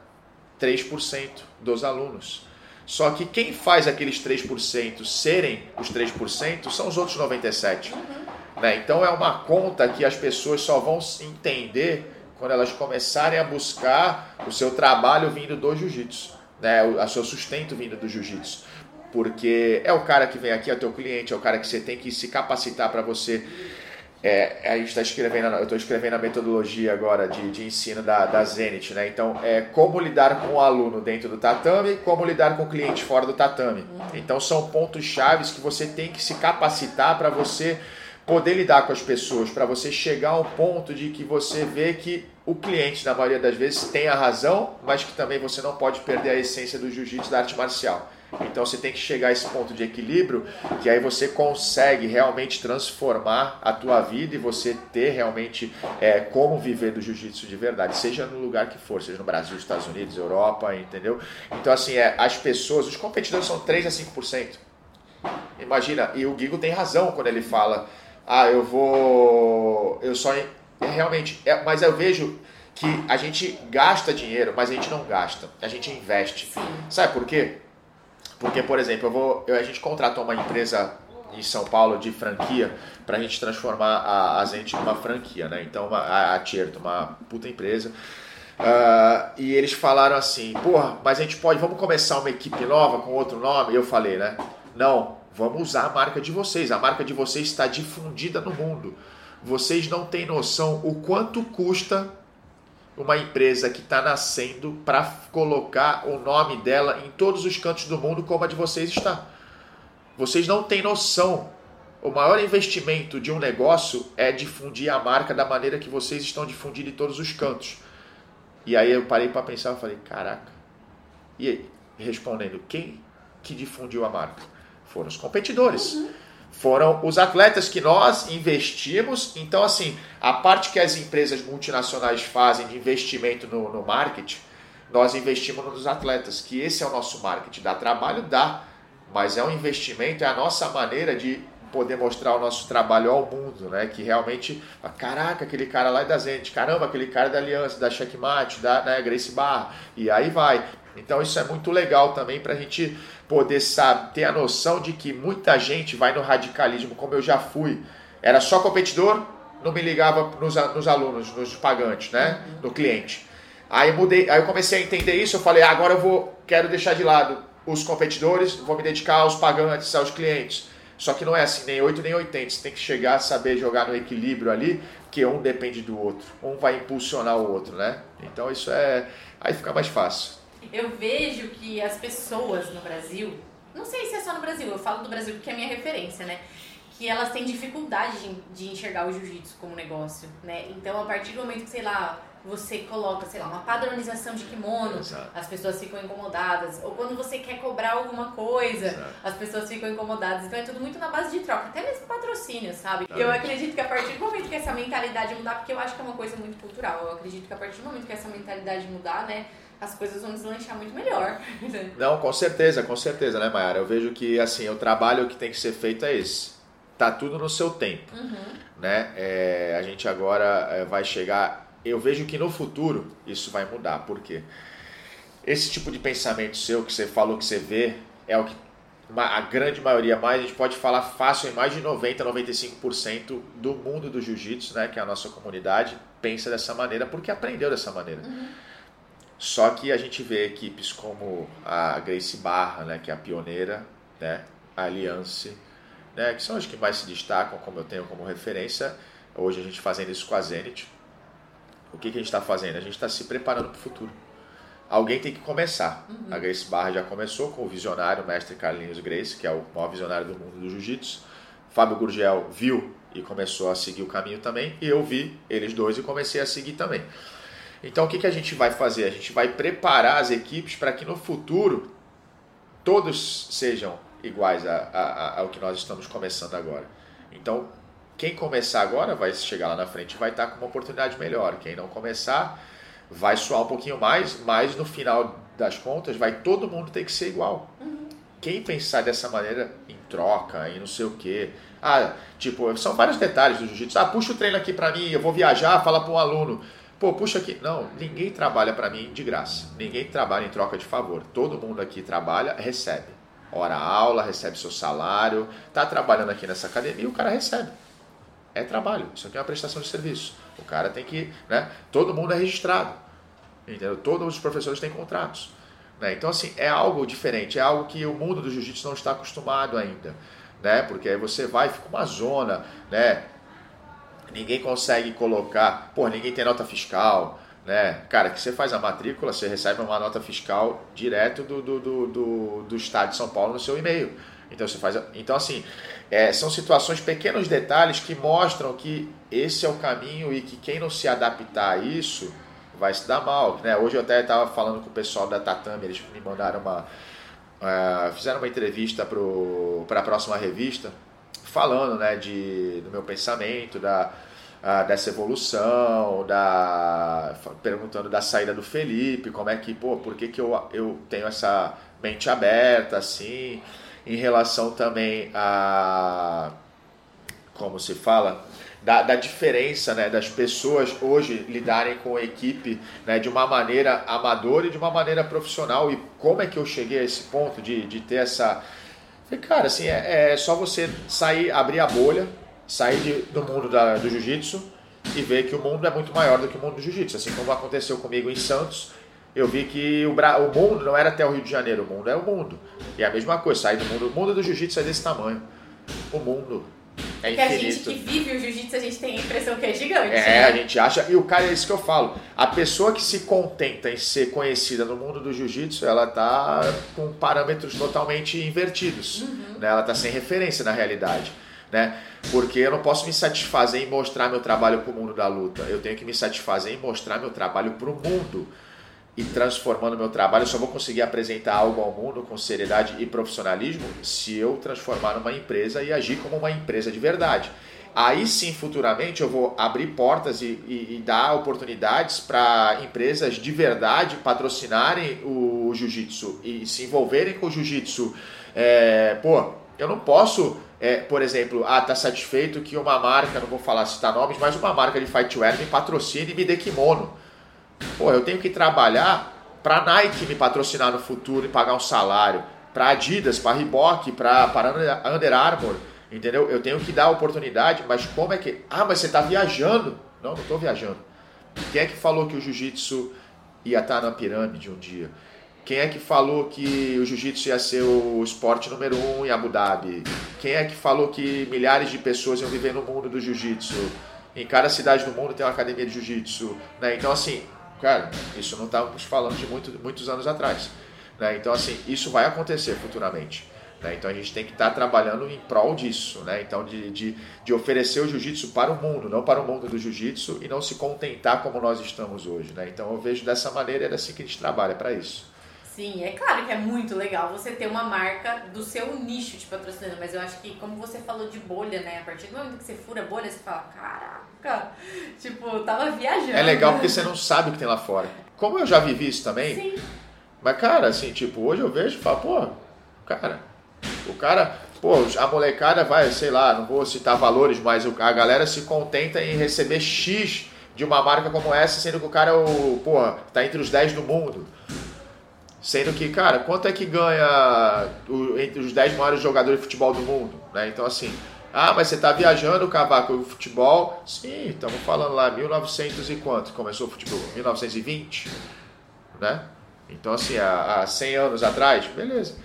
3% dos alunos. Só que quem faz aqueles 3% serem os 3% são os outros 97%. Uhum. Né? Então é uma conta que as pessoas só vão entender quando elas começarem a buscar o seu trabalho vindo do jiu-jitsu, né? o seu sustento vindo do jiu-jitsu. Porque é o cara que vem aqui, é o teu cliente, é o cara que você tem que se capacitar para você é, a gente está escrevendo, eu estou escrevendo a metodologia agora de, de ensino da, da Zenit, né? Então, é como lidar com o aluno dentro do tatame, como lidar com o cliente fora do tatame. Então, são pontos chaves que você tem que se capacitar para você poder lidar com as pessoas, para você chegar ao ponto de que você vê que o cliente, na maioria das vezes, tem a razão, mas que também você não pode perder a essência do jiu-jitsu da arte marcial. Então você tem que chegar a esse ponto de equilíbrio que aí você consegue realmente transformar a tua vida e você ter realmente é, como viver do jiu-jitsu de verdade, seja no lugar que for, seja no Brasil, Estados Unidos, Europa, entendeu? Então assim, é, as pessoas, os competidores são 3 a 5%. Imagina, e o Gigo tem razão quando ele fala, ah, eu vou, eu só, é, realmente, é, mas eu vejo que a gente gasta dinheiro, mas a gente não gasta, a gente investe. Sim. Sabe por quê? Porque, por exemplo, eu vou, eu, a gente contratou uma empresa em São Paulo de franquia para a gente transformar a, a Zente numa franquia, né? Então, uma, a, a Tierto, uma puta empresa. Uh, e eles falaram assim, porra, mas a gente pode, vamos começar uma equipe nova com outro nome? E eu falei, né? Não, vamos usar a marca de vocês. A marca de vocês está difundida no mundo. Vocês não têm noção o quanto custa uma empresa que está nascendo para colocar o nome dela em todos os cantos do mundo como a de vocês está. Vocês não têm noção. O maior investimento de um negócio é difundir a marca da maneira que vocês estão difundindo em todos os cantos. E aí eu parei para pensar e falei, caraca. E aí, respondendo, quem que difundiu a marca? Foram os competidores. Uhum foram os atletas que nós investimos. Então, assim, a parte que as empresas multinacionais fazem de investimento no, no marketing, nós investimos nos atletas, que esse é o nosso marketing. Dá trabalho? Dá, mas é um investimento, é a nossa maneira de poder mostrar o nosso trabalho ao mundo, né? Que realmente, caraca, aquele cara lá é da Zenit, caramba, aquele cara é da Aliança, da Checkmate, da né, Grace Barra, e aí vai. Então isso é muito legal também para a gente poder sabe, ter a noção de que muita gente vai no radicalismo, como eu já fui. Era só competidor, não me ligava nos, nos alunos, nos pagantes, né? Uhum. No cliente. Aí mudei, aí eu comecei a entender isso, eu falei, ah, agora eu vou, quero deixar de lado os competidores, vou me dedicar aos pagantes, aos clientes. Só que não é assim, nem 8 nem 80. Você tem que chegar a saber jogar no equilíbrio ali, que um depende do outro. Um vai impulsionar o outro, né? Então isso é. Aí fica mais fácil eu vejo que as pessoas no Brasil, não sei se é só no Brasil, eu falo do Brasil porque é minha referência, né? que elas têm dificuldade de, enxergar o jiu-jitsu como negócio, né? Então, a partir do momento que, sei lá, você coloca, sei lá, uma padronização de kimono, Exato. as pessoas ficam incomodadas. Ou quando você quer cobrar alguma coisa, Exato. as pessoas ficam incomodadas. Então é tudo muito na base de troca, até mesmo patrocínio, sabe? Eu acredito que a partir do momento que essa mentalidade mudar, porque eu acho que é uma coisa muito cultural, eu acredito que a partir do momento que essa mentalidade mudar, né? As coisas vão deslanchar muito melhor. Não, com certeza, com certeza, né, Mayara? Eu vejo que, assim, o trabalho que tem que ser feito é esse. Tá tudo no seu tempo, uhum. né? É, a gente agora é, vai chegar eu vejo que no futuro isso vai mudar. Por quê? Esse tipo de pensamento seu que você falou que você vê é o que a grande maioria, mais a gente pode falar fácil em mais de 90, 95% do mundo do jiu-jitsu, né, que é a nossa comunidade, pensa dessa maneira porque aprendeu dessa maneira. Uhum. Só que a gente vê equipes como a Grace Barra, né, que é a pioneira, né, a Alliance, né, que são as que mais se destacam, como eu tenho como referência. Hoje a gente fazendo isso com a Zenit, o que, que a gente está fazendo? A gente está se preparando para o futuro. Alguém tem que começar. Uhum. A Grace Barra já começou com o visionário, o mestre Carlinhos Grace, que é o maior visionário do mundo do jiu-jitsu. Fábio Gurgel viu e começou a seguir o caminho também. E eu vi eles dois e comecei a seguir também. Então o que, que a gente vai fazer? A gente vai preparar as equipes para que no futuro todos sejam iguais a, a, ao que nós estamos começando agora. Então quem começar agora vai chegar lá na frente e vai estar com uma oportunidade melhor. Quem não começar vai suar um pouquinho mais, mas no final das contas vai todo mundo ter que ser igual. Uhum. Quem pensar dessa maneira em troca, e não sei o quê. Ah, tipo, são vários detalhes do jiu-jitsu. Ah, puxa o treino aqui para mim, eu vou viajar, fala para um aluno. Pô, puxa aqui. Não, ninguém trabalha para mim de graça. Ninguém trabalha em troca de favor. Todo mundo aqui trabalha, recebe. Hora aula, recebe seu salário. Tá trabalhando aqui nessa academia, o cara recebe é trabalho, isso aqui é uma prestação de serviço. O cara tem que, né? Todo mundo é registrado, entendeu? Todos os professores têm contratos. Né? Então, assim, é algo diferente, é algo que o mundo do jiu-jitsu não está acostumado ainda, né? Porque aí você vai, fica uma zona, né? Ninguém consegue colocar, pô, ninguém tem nota fiscal, né? Cara, que você faz a matrícula, você recebe uma nota fiscal direto do, do, do, do, do estado de São Paulo no seu e-mail. Então você faz. Então, assim, é, são situações, pequenos detalhes que mostram que esse é o caminho e que quem não se adaptar a isso vai se dar mal. Né? Hoje eu até estava falando com o pessoal da Tatame, eles me mandaram uma. Uh, fizeram uma entrevista para a próxima revista, falando né, de, do meu pensamento, da, uh, dessa evolução, da, perguntando da saída do Felipe, como é que, pô, por que, que eu, eu tenho essa mente aberta assim em relação também a como se fala da, da diferença né, das pessoas hoje lidarem com a equipe né, de uma maneira amadora e de uma maneira profissional. E como é que eu cheguei a esse ponto de, de ter essa cara assim é, é só você sair abrir a bolha sair de, do mundo da, do jiu-jitsu e ver que o mundo é muito maior do que o mundo do jiu-jitsu assim como aconteceu comigo em Santos eu vi que o, Bra... o mundo não era até o Rio de Janeiro, o mundo é o mundo. E é a mesma coisa, sair do mundo. O mundo do jiu-jitsu é desse tamanho. O mundo é Porque infinito. a gente que vive o jiu-jitsu, a gente tem a impressão que é gigante. É, né? a gente acha. E o cara, é isso que eu falo. A pessoa que se contenta em ser conhecida no mundo do jiu-jitsu, ela tá com parâmetros totalmente invertidos. Uhum. Né? Ela tá sem referência na realidade. Né? Porque eu não posso me satisfazer em mostrar meu trabalho para o mundo da luta. Eu tenho que me satisfazer em mostrar meu trabalho para o mundo e transformando meu trabalho, eu só vou conseguir apresentar algo ao mundo com seriedade e profissionalismo se eu transformar numa empresa e agir como uma empresa de verdade. Aí sim, futuramente, eu vou abrir portas e, e, e dar oportunidades para empresas de verdade patrocinarem o jiu-jitsu e se envolverem com o jiu-jitsu. É, pô, eu não posso, é, por exemplo, ah, tá satisfeito que uma marca, não vou falar citar nomes, mas uma marca de fightwear me patrocine e me dê kimono. Pô, eu tenho que trabalhar para Nike me patrocinar no futuro e pagar um salário, para Adidas, para Reebok, para Under Armour, entendeu? Eu tenho que dar oportunidade, mas como é que. Ah, mas você está viajando? Não, não estou viajando. Quem é que falou que o jiu-jitsu ia estar tá na pirâmide um dia? Quem é que falou que o jiu-jitsu ia ser o esporte número um em Abu Dhabi? Quem é que falou que milhares de pessoas iam viver no mundo do jiu-jitsu? Em cada cidade do mundo tem uma academia de jiu-jitsu. Né? Então, assim, Cara, isso não estávamos falando de muito, muitos anos atrás. Né? Então, assim, isso vai acontecer futuramente. Né? Então a gente tem que estar tá trabalhando em prol disso, né? Então de, de, de oferecer o jiu-jitsu para o mundo, não para o mundo do jiu-jitsu e não se contentar como nós estamos hoje, né? Então eu vejo dessa maneira, é assim que a gente trabalha para isso. Sim, é claro que é muito legal você ter uma marca do seu nicho de patrocinando, mas eu acho que como você falou de bolha, né? A partir do momento que você fura a bolha, você fala, caraca, tipo, tava viajando. É legal porque você não sabe o que tem lá fora. Como eu já vivi isso também, Sim. mas cara, assim, tipo, hoje eu vejo e falo, pô, cara, o cara, pô, a molecada vai, sei lá, não vou citar valores, mas a galera se contenta em receber X de uma marca como essa, sendo que o cara, é o, porra, tá entre os 10 do mundo. Sendo que, cara, quanto é que ganha o, entre os 10 maiores jogadores de futebol do mundo? Né? Então, assim, ah, mas você está viajando, Cavaco, o futebol? Sim, estamos falando lá, 1900 e quanto começou o futebol? 1920, né? Então, assim, há, há 100 anos atrás, beleza.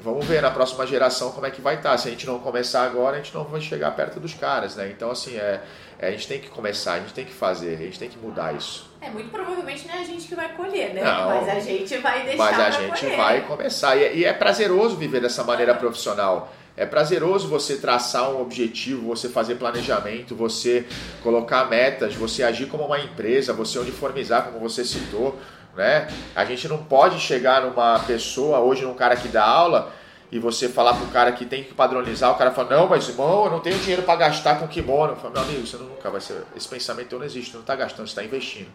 Vamos ver na próxima geração como é que vai estar. Tá. Se a gente não começar agora, a gente não vai chegar perto dos caras, né? Então, assim, é, é, a gente tem que começar, a gente tem que fazer, a gente tem que mudar isso. É, muito provavelmente não é a gente que vai colher, né? Não, mas a gente vai deixar Mas a gente colher. vai começar. E, é, e, é prazeroso viver dessa maneira profissional. É prazeroso você traçar um objetivo, você fazer planejamento, você colocar metas, você agir como uma empresa, você uniformizar, como você citou. Né? A gente não pode chegar numa pessoa, hoje num cara que dá aula, e você falar pro cara que tem que padronizar, o cara fala, não, mas irmão, eu não tenho dinheiro para gastar com kimono. Eu falo, meu amigo, você nunca vai ser. Esse pensamento não existe, você não está gastando, você está investindo.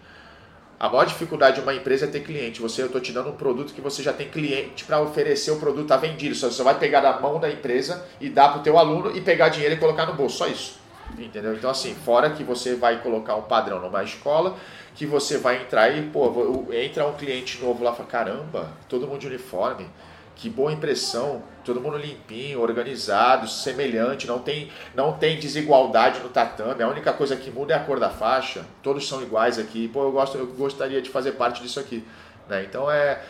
A maior dificuldade de uma empresa é ter cliente. Você, eu estou te dando um produto que você já tem cliente para oferecer o produto, está vendido. Só você vai pegar da mão da empresa e dar para o teu aluno e pegar dinheiro e colocar no bolso. Só isso. Entendeu? Então, assim, fora que você vai colocar um padrão numa escola, que você vai entrar e, pô, entra um cliente novo lá e fala, caramba, todo mundo de uniforme que boa impressão, todo mundo limpinho, organizado, semelhante, não tem, não tem desigualdade no tatame. A única coisa que muda é a cor da faixa. Todos são iguais aqui. Pô, eu gosto, eu gostaria de fazer parte disso aqui, né? Então é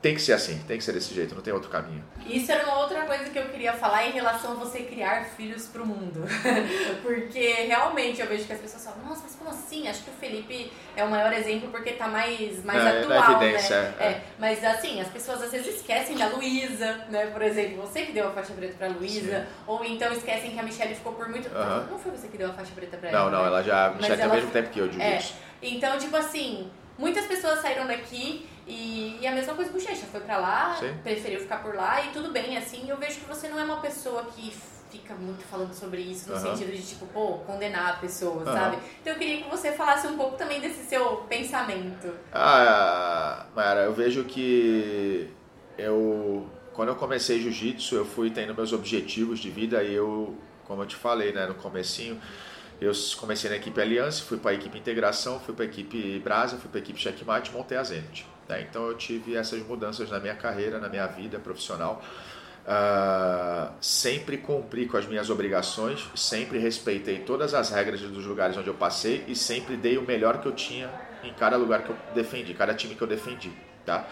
tem que ser assim, tem que ser desse jeito, não tem outro caminho. Isso era uma outra coisa que eu queria falar em relação a você criar filhos para o mundo. porque realmente eu vejo que as pessoas falam, nossa, mas como assim? Acho que o Felipe é o maior exemplo porque está mais, mais é, atual, evidência, né? É. é. Mas assim, as pessoas às vezes esquecem da Luísa, né? Por exemplo, você que deu a faixa preta para Luísa, ou então esquecem que a Michelle ficou por muito. Uhum. Não foi você que deu a faixa preta para ela? Não, não, né? ela já. A Michelle tem o mesmo tempo que eu, de é. Então, tipo assim, muitas pessoas saíram daqui e, e a mesma coisa com o Bochecha, foi pra lá, Sim. preferiu ficar por lá e tudo bem, assim, eu vejo que você não é uma pessoa que fica muito falando sobre isso, no uhum. sentido de, tipo, pô, condenar a pessoa, uhum. sabe? Então eu queria que você falasse um pouco também desse seu pensamento. Ah, Mayara, eu vejo que eu, quando eu comecei jiu-jitsu, eu fui tendo meus objetivos de vida e eu, como eu te falei, né, no comecinho, eu comecei na equipe Aliança, fui para a equipe Integração, fui para a equipe Brasa, fui para a equipe Checkmate, montei a Zenit. Né? Então eu tive essas mudanças na minha carreira, na minha vida profissional. Uh, sempre cumpri com as minhas obrigações, sempre respeitei todas as regras dos lugares onde eu passei e sempre dei o melhor que eu tinha em cada lugar que eu defendi, cada time que eu defendi, tá?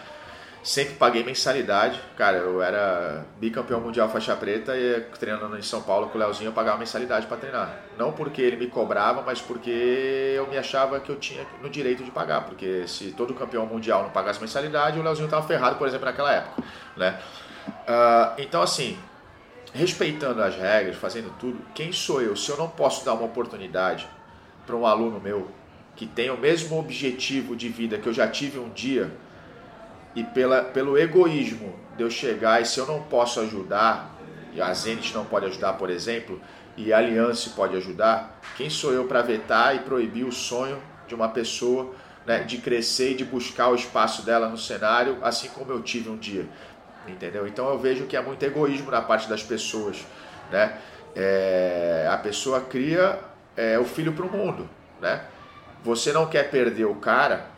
Sempre paguei mensalidade. Cara, eu era bicampeão mundial faixa preta e treinando em São Paulo com o Leozinho eu pagava mensalidade para treinar. Não porque ele me cobrava, mas porque eu me achava que eu tinha no direito de pagar. Porque se todo campeão mundial não pagasse mensalidade, o Leozinho estava ferrado, por exemplo, naquela época. Né? Uh, então, assim, respeitando as regras, fazendo tudo, quem sou eu? Se eu não posso dar uma oportunidade para um aluno meu que tem o mesmo objetivo de vida que eu já tive um dia e pela, pelo egoísmo de eu chegar e se eu não posso ajudar, e a Zenit não pode ajudar, por exemplo, e a Aliança pode ajudar, quem sou eu para vetar e proibir o sonho de uma pessoa né, de crescer e de buscar o espaço dela no cenário, assim como eu tive um dia? Entendeu? Então eu vejo que é muito egoísmo na parte das pessoas. Né? É, a pessoa cria é, o filho para o mundo. Né? Você não quer perder o cara,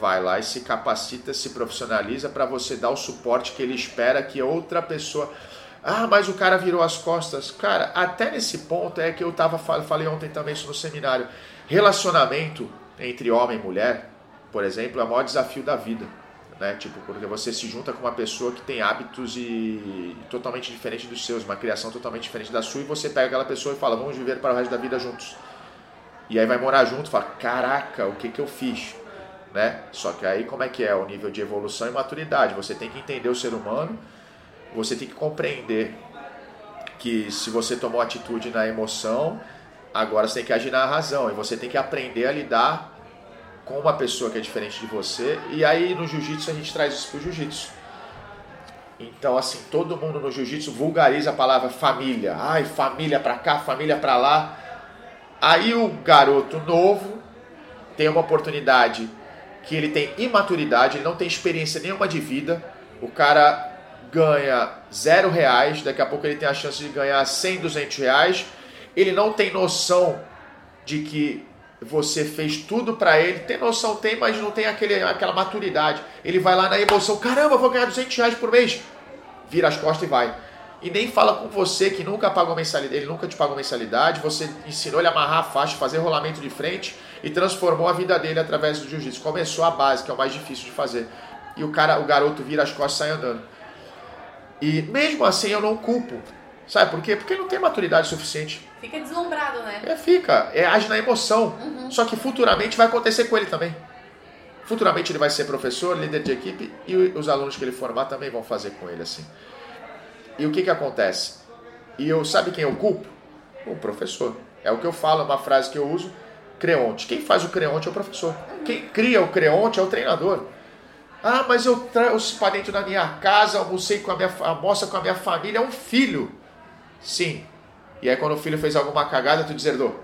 vai lá e se capacita, se profissionaliza para você dar o suporte que ele espera que outra pessoa. Ah, mas o cara virou as costas. Cara, até nesse ponto é que eu tava falei ontem também isso no seminário. Relacionamento entre homem e mulher, por exemplo, é o maior desafio da vida. Né? Tipo, porque você se junta com uma pessoa que tem hábitos e totalmente diferentes dos seus, uma criação totalmente diferente da sua, e você pega aquela pessoa e fala, vamos viver para o resto da vida juntos. E aí vai morar junto e fala, caraca, o que, que eu fiz? Né? Só que aí como é que é o nível de evolução e maturidade? Você tem que entender o ser humano você tem que compreender que se você tomou atitude na emoção, agora você tem que agir na razão e você tem que aprender a lidar com uma pessoa que é diferente de você. E aí no jiu-jitsu a gente traz isso pro jiu-jitsu. Então, assim, todo mundo no jiu-jitsu vulgariza a palavra família. Ai, família pra cá, família pra lá. Aí o garoto novo tem uma oportunidade que ele tem imaturidade, ele não tem experiência nenhuma de vida. O cara ganha zero reais, daqui a pouco ele tem a chance de ganhar 100, 200 reais. Ele não tem noção de que você fez tudo para ele. Tem noção, tem, mas não tem aquele, aquela maturidade. Ele vai lá na emoção, caramba, vou ganhar 200 reais por mês. Vira as costas e vai. E nem fala com você que nunca pagou mensalidade, ele nunca te pagou mensalidade, você ensinou ele a amarrar a faixa, fazer rolamento de frente e transformou a vida dele através do jiu-jitsu. Começou a base, que é o mais difícil de fazer. E o cara, o garoto vira as costas e sai andando. E mesmo assim eu não culpo. Sabe por quê? Porque ele não tem maturidade suficiente. Fica deslumbrado, né? É, fica. É, age na emoção. Uhum. Só que futuramente vai acontecer com ele também. Futuramente ele vai ser professor, líder de equipe e os alunos que ele formar também vão fazer com ele assim. E o que que acontece? E eu sabe quem eu culpo? O professor. É o que eu falo, é uma frase que eu uso, creonte. Quem faz o creonte é o professor. Quem cria o creonte é o treinador. Ah, mas eu trouxe para dentro da minha casa, almocei com a minha, almoça com a minha família, é um filho. Sim. E aí quando o filho fez alguma cagada, tu deserdou.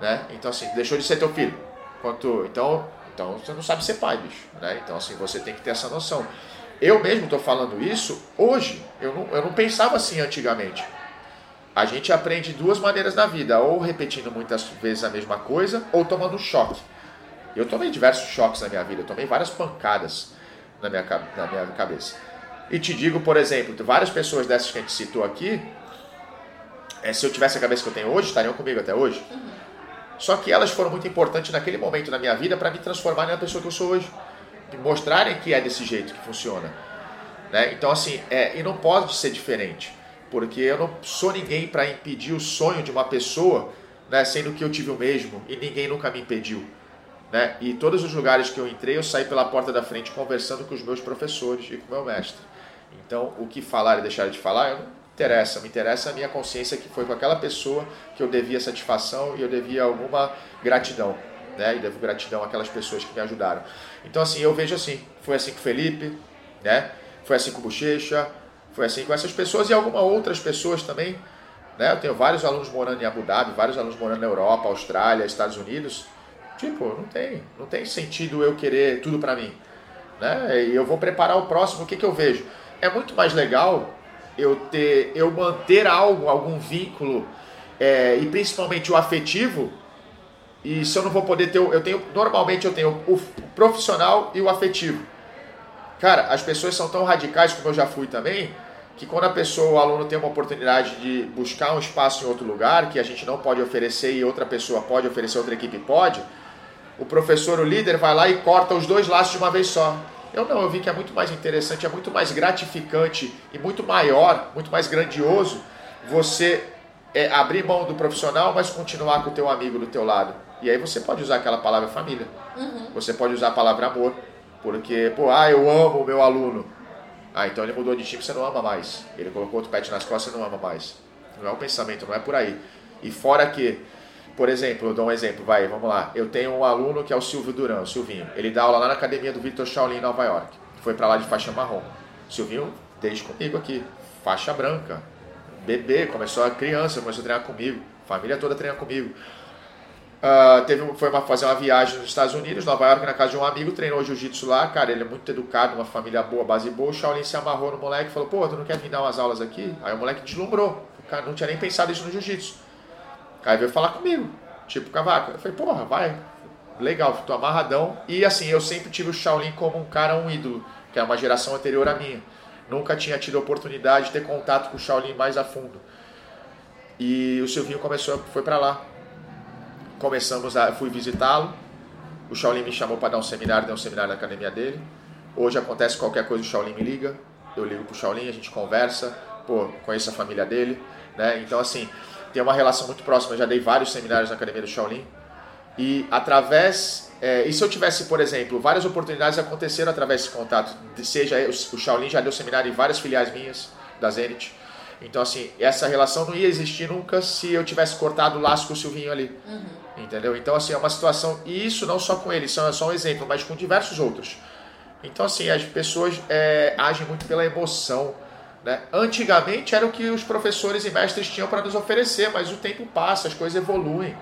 Né? Então assim, deixou de ser teu filho. Quanto, então, então você não sabe ser pai, bicho. Né? Então assim, você tem que ter essa noção. Eu mesmo estou falando isso hoje. Eu não, eu não pensava assim antigamente. A gente aprende duas maneiras na vida, ou repetindo muitas vezes a mesma coisa, ou tomando um choque. Eu tomei diversos choques na minha vida, eu tomei várias pancadas na minha, na minha cabeça. E te digo, por exemplo, várias pessoas dessas que a gente citou aqui, é, se eu tivesse a cabeça que eu tenho hoje, estariam comigo até hoje. Uhum. Só que elas foram muito importantes naquele momento da minha vida para me transformar na pessoa que eu sou hoje. Me mostrarem que é desse jeito que funciona. Né? Então, assim, é, e não pode ser diferente. Porque eu não sou ninguém para impedir o sonho de uma pessoa, né, sendo que eu tive o mesmo e ninguém nunca me impediu. Né? E todos os lugares que eu entrei, eu saí pela porta da frente conversando com os meus professores e com o meu mestre. Então, o que falar e deixar de falar, eu não interessa. Me interessa a minha consciência que foi com aquela pessoa que eu devia satisfação e eu devia alguma gratidão. Né? E devo gratidão àquelas pessoas que me ajudaram. Então, assim, eu vejo assim. Foi assim com o Felipe, né? foi assim com o Bochecha, foi assim com essas pessoas e algumas outras pessoas também. Né? Eu tenho vários alunos morando em Abu Dhabi, vários alunos morando na Europa, Austrália, Estados Unidos Tipo, não tem, não tem sentido eu querer tudo para mim. Né? E eu vou preparar o próximo, o que, que eu vejo? É muito mais legal eu ter, eu manter algo, algum vínculo, é, e principalmente o afetivo. E se eu não vou poder ter, eu tenho normalmente eu tenho o profissional e o afetivo. Cara, as pessoas são tão radicais como eu já fui também, que quando a pessoa, o aluno tem uma oportunidade de buscar um espaço em outro lugar que a gente não pode oferecer e outra pessoa pode oferecer, outra equipe pode, o professor, o líder, vai lá e corta os dois laços de uma vez só. Eu não, eu vi que é muito mais interessante, é muito mais gratificante e muito maior, muito mais grandioso você é, abrir mão do profissional, mas continuar com o teu amigo do teu lado. E aí você pode usar aquela palavra família. Uhum. Você pode usar a palavra amor. Porque, pô, ah, eu amo o meu aluno. Ah, então ele mudou de time, você não ama mais. Ele colocou outro pet nas costas, você não ama mais. Não é o pensamento, não é por aí. E fora que por exemplo, eu dou um exemplo, vai, vamos lá. Eu tenho um aluno que é o Silvio Duran, o Silvinho. Ele dá aula lá na academia do Victor Shaolin em Nova York. Foi para lá de faixa marrom. Silvinho, desde comigo aqui, faixa branca. Bebê, começou a criança, começou a treinar comigo. Família toda treina comigo. Uh, teve, foi uma, fazer uma viagem nos Estados Unidos, Nova York, na casa de um amigo, treinou jiu-jitsu lá, cara, ele é muito educado, uma família boa, base boa, o Shaolin se amarrou no moleque e falou, pô, tu não quer vir dar umas aulas aqui? Aí o moleque deslumbrou, o cara não tinha nem pensado isso no jiu-jitsu. Aí veio falar comigo, tipo Cavaco. Eu falei, porra, vai, legal, tô amarradão. E assim, eu sempre tive o Shaolin como um cara, um ídolo, que é uma geração anterior à minha. Nunca tinha tido oportunidade de ter contato com o Shaolin mais a fundo. E o Silvinho começou, foi para lá. Começamos a, fui visitá-lo. O Shaolin me chamou para dar um seminário, deu um seminário na academia dele. Hoje acontece qualquer coisa, o Shaolin me liga. Eu ligo pro Shaolin, a gente conversa. Pô, conheço a família dele, né? Então assim, tem uma relação muito próxima. Eu já dei vários seminários na Academia do Shaolin. E através é, e se eu tivesse, por exemplo, várias oportunidades aconteceram através desse contato, seja o Shaolin já deu seminário em várias filiais minhas da Zenit. Então, assim, essa relação não ia existir nunca se eu tivesse cortado o laço com o Silvinho ali. Uhum. Entendeu? Então, assim, é uma situação. E isso não só com ele, isso é só um exemplo, mas com diversos outros. Então, assim, as pessoas é, agem muito pela emoção. Né? Antigamente era o que os professores e mestres tinham para nos oferecer, mas o tempo passa, as coisas evoluem.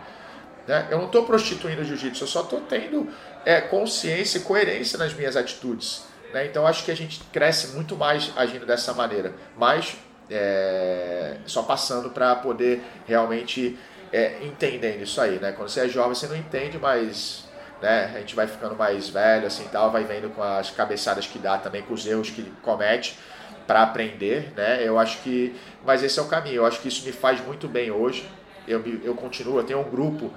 Né? Eu não estou prostituindo o jiu-jitsu, eu só estou tendo é, consciência e coerência nas minhas atitudes. Né? Então acho que a gente cresce muito mais agindo dessa maneira, mas é, só passando para poder realmente é, entendendo isso aí. Né? Quando você é jovem você não entende, mas né, a gente vai ficando mais velho assim tal, vai vendo com as cabeçadas que dá também, com os erros que comete para aprender, né? Eu acho que, mas esse é o caminho. Eu acho que isso me faz muito bem hoje. Eu, eu continuo, eu tenho um grupo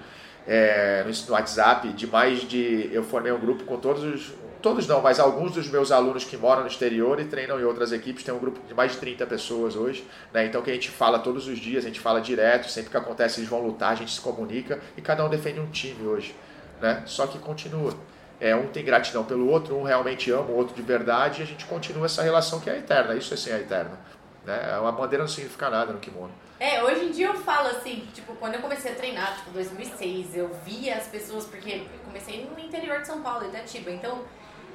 é, no WhatsApp de mais de. Eu formei um grupo com todos os. Todos não, mas alguns dos meus alunos que moram no exterior e treinam em outras equipes. Tem um grupo de mais de 30 pessoas hoje. Né? Então que a gente fala todos os dias, a gente fala direto, sempre que acontece eles vão lutar, a gente se comunica e cada um defende um time hoje. Né? Só que continua. É, um tem gratidão pelo outro, um realmente ama o outro de verdade e a gente continua essa relação que é eterna. Isso é sim é eterno. Né? A bandeira não significa nada no kimono. É, hoje em dia eu falo assim, tipo, quando eu comecei a treinar, tipo, 2006, eu via as pessoas, porque eu comecei no interior de São Paulo, Itatiba, então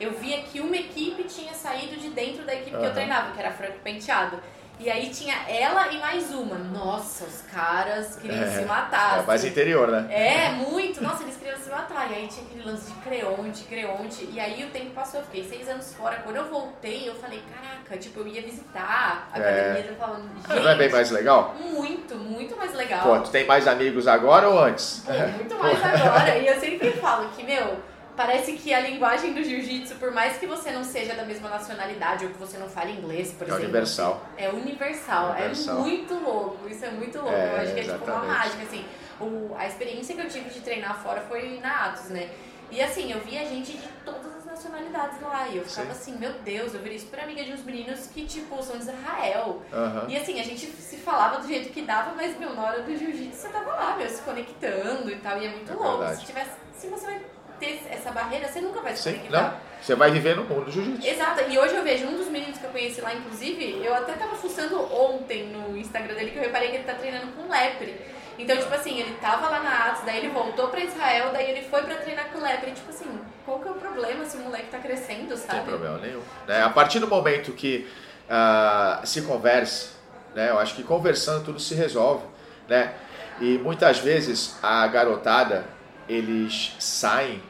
eu via que uma equipe tinha saído de dentro da equipe uhum. que eu treinava, que era Franco Penteado. E aí tinha ela e mais uma. Nossa, os caras queriam é, se matar. É mais assim. interior, né? É, muito. Nossa, eles queriam se matar. E aí tinha aquele lance de creonte, creonte. E aí o tempo passou, eu fiquei seis anos fora. Quando eu voltei, eu falei, caraca, tipo, eu ia visitar a é. academia. Eu falando, gente. Não é bem mais legal? Muito, muito mais legal. Pô, tu tem mais amigos agora ou antes? É, muito mais agora. E eu sempre falo que, meu parece que a linguagem do jiu-jitsu, por mais que você não seja da mesma nacionalidade ou que você não fale inglês, por é exemplo. Universal. É universal. universal. É muito louco. Isso é muito louco. É, Eu acho que é tipo uma mágica, assim. O, a experiência que eu tive de treinar fora foi na Atos, né? E assim, eu via gente de todas as nacionalidades lá. E eu ficava Sim. assim, meu Deus, eu virei super amiga de uns meninos que, tipo, são de Israel. Uhum. E assim, a gente se falava do jeito que dava, mas, meu, na hora do jiu-jitsu você tava lá, meu, se conectando e tal. E é muito é louco. Se, tivesse, se você vai ter essa barreira, você nunca vai se Sim. Não. Você vai viver no mundo do jiu-jitsu. Exato. E hoje eu vejo um dos meninos que eu conheci lá, inclusive, eu até tava fuçando ontem no Instagram dele que eu reparei que ele tá treinando com lepre. Então, tipo assim, ele tava lá na Atos, daí ele voltou pra Israel, daí ele foi pra treinar com lepre. Tipo assim, qual que é o problema se o moleque tá crescendo, sabe? Não tem problema nenhum. Né? A partir do momento que uh, se conversa, né? Eu acho que conversando tudo se resolve, né? E muitas vezes a garotada, eles saem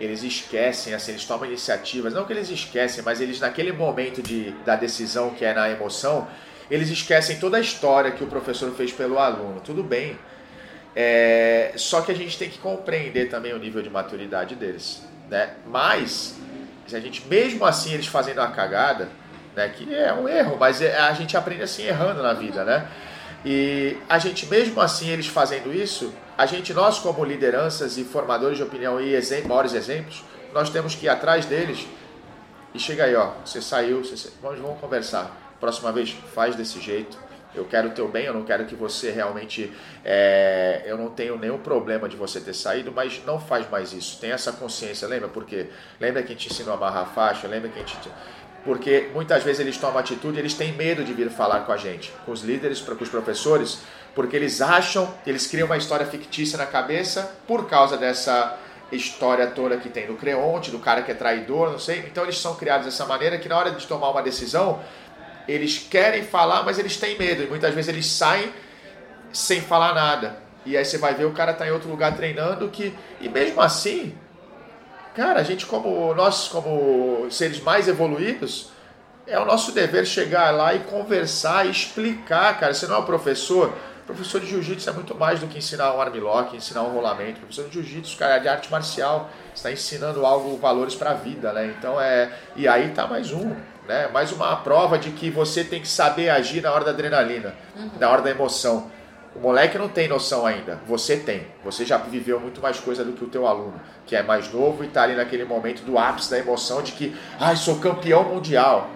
eles esquecem, assim, eles tomam iniciativas, não que eles esquecem, mas eles naquele momento de, da decisão que é na emoção, eles esquecem toda a história que o professor fez pelo aluno. Tudo bem. É, só que a gente tem que compreender também o nível de maturidade deles. Né? Mas, se a gente, mesmo assim, eles fazendo uma cagada, né, que é um erro, mas é, a gente aprende assim errando na vida, né? E a gente, mesmo assim, eles fazendo isso, a gente, nós como lideranças e formadores de opinião e maiores exemplos, nós temos que ir atrás deles e chega aí, ó, você saiu, você, vamos, vamos conversar. Próxima vez, faz desse jeito. Eu quero o teu bem, eu não quero que você realmente. É, eu não tenho nenhum problema de você ter saído, mas não faz mais isso. Tem essa consciência, lembra? Porque lembra que a gente ensinou a amarrar a faixa, lembra que a gente porque muitas vezes eles tomam atitude, eles têm medo de vir falar com a gente, com os líderes, com os professores, porque eles acham, eles criam uma história fictícia na cabeça por causa dessa história toda que tem do Creonte, do cara que é traidor, não sei. Então eles são criados dessa maneira que na hora de tomar uma decisão, eles querem falar, mas eles têm medo. E muitas vezes eles saem sem falar nada. E aí você vai ver o cara tá em outro lugar treinando que e mesmo assim Cara, a gente como nós como seres mais evoluídos, é o nosso dever chegar lá e conversar explicar, cara. Você não é o professor, professor de jiu-jitsu é muito mais do que ensinar um armlock, ensinar um rolamento. Professor de jiu-jitsu, cara, é de arte marcial, está ensinando algo, valores para a vida, né? Então é, e aí tá mais um, né? Mais uma prova de que você tem que saber agir na hora da adrenalina, uhum. na hora da emoção. O moleque não tem noção ainda, você tem. Você já viveu muito mais coisa do que o teu aluno, que é mais novo e está ali naquele momento do ápice da emoção de que, ai, ah, sou campeão mundial.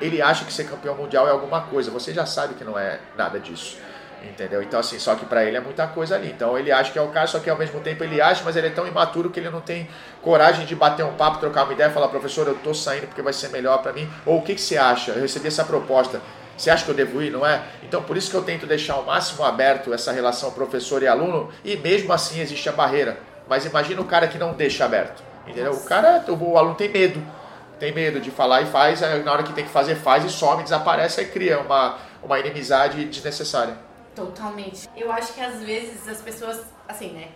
Ele acha que ser campeão mundial é alguma coisa, você já sabe que não é nada disso. Entendeu? Então, assim, só que para ele é muita coisa ali. Então, ele acha que é o cara, só que ao mesmo tempo ele acha, mas ele é tão imaturo que ele não tem coragem de bater um papo, trocar uma ideia falar, professor, eu tô saindo porque vai ser melhor para mim. Ou o que, que você acha? Eu recebi essa proposta. Você acha que eu devo ir, não é? Então, por isso que eu tento deixar ao máximo aberto essa relação professor e aluno, e mesmo assim existe a barreira. Mas imagina o cara que não deixa aberto. Entendeu? O cara, o aluno tem medo. Tem medo de falar e faz, na hora que tem que fazer, faz e some, desaparece e cria uma, uma inimizade desnecessária. Totalmente. Eu acho que às vezes as pessoas, assim, né?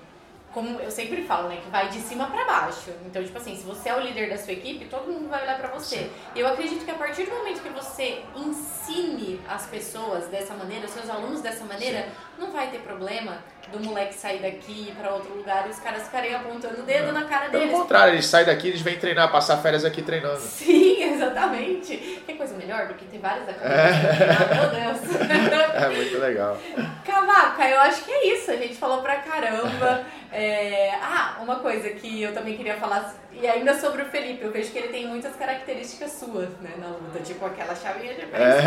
Como eu sempre falo, né? Que vai de cima para baixo. Então, tipo assim, se você é o líder da sua equipe, todo mundo vai olhar para você. Sim. Eu acredito que a partir do momento que você ensine as pessoas dessa maneira, os seus alunos dessa maneira, Sim. não vai ter problema do moleque sair daqui para outro lugar e os caras ficarem apontando o dedo na cara deles. Pelo contrário, eles saem daqui, eles vêm treinar, passar férias aqui treinando. Sim, exatamente. Que coisa melhor do que ter vários da é. Meu Deus. É muito legal. Cavaca, eu acho que é isso. A gente falou pra caramba. É... Ah, uma coisa que eu também queria falar, e ainda sobre o Felipe, eu vejo que ele tem muitas características suas, né, na luta, tipo aquela chavinha de pé é.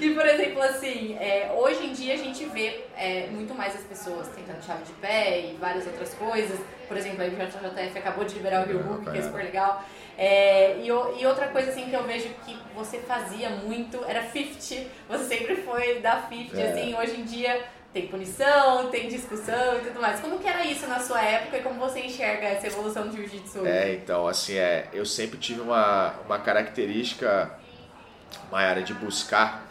E, por exemplo, assim, é, hoje em dia a gente vê é, muito mais as pessoas tentando chave de pé e várias outras coisas. Por exemplo, a JJF acabou de liberar o Rio Book, que é super legal. É, e, e, outra coisa assim que eu vejo que você fazia muito era 50. Você sempre foi da 50, é. assim, hoje em dia tem punição, tem discussão e tudo mais. Como que era isso na sua época e como você enxerga essa evolução do jiu-jitsu? É, então, assim, é, eu sempre tive uma, uma característica, Mayara, de buscar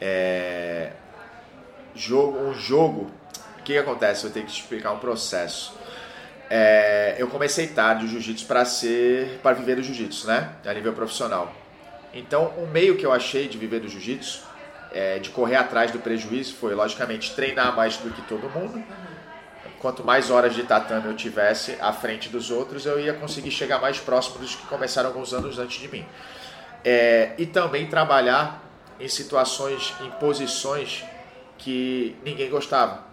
é, jogo, um jogo. O que, que acontece? Eu tenho que te explicar um processo. É, eu comecei tarde o jiu-jitsu para ser para viver do jiu-jitsu, né? A nível profissional. Então, o meio que eu achei de viver do jiu-jitsu, é, de correr atrás do prejuízo, foi logicamente treinar mais do que todo mundo. Quanto mais horas de tatame eu tivesse à frente dos outros, eu ia conseguir chegar mais próximo dos que começaram alguns anos antes de mim. É, e também trabalhar em situações, em posições que ninguém gostava.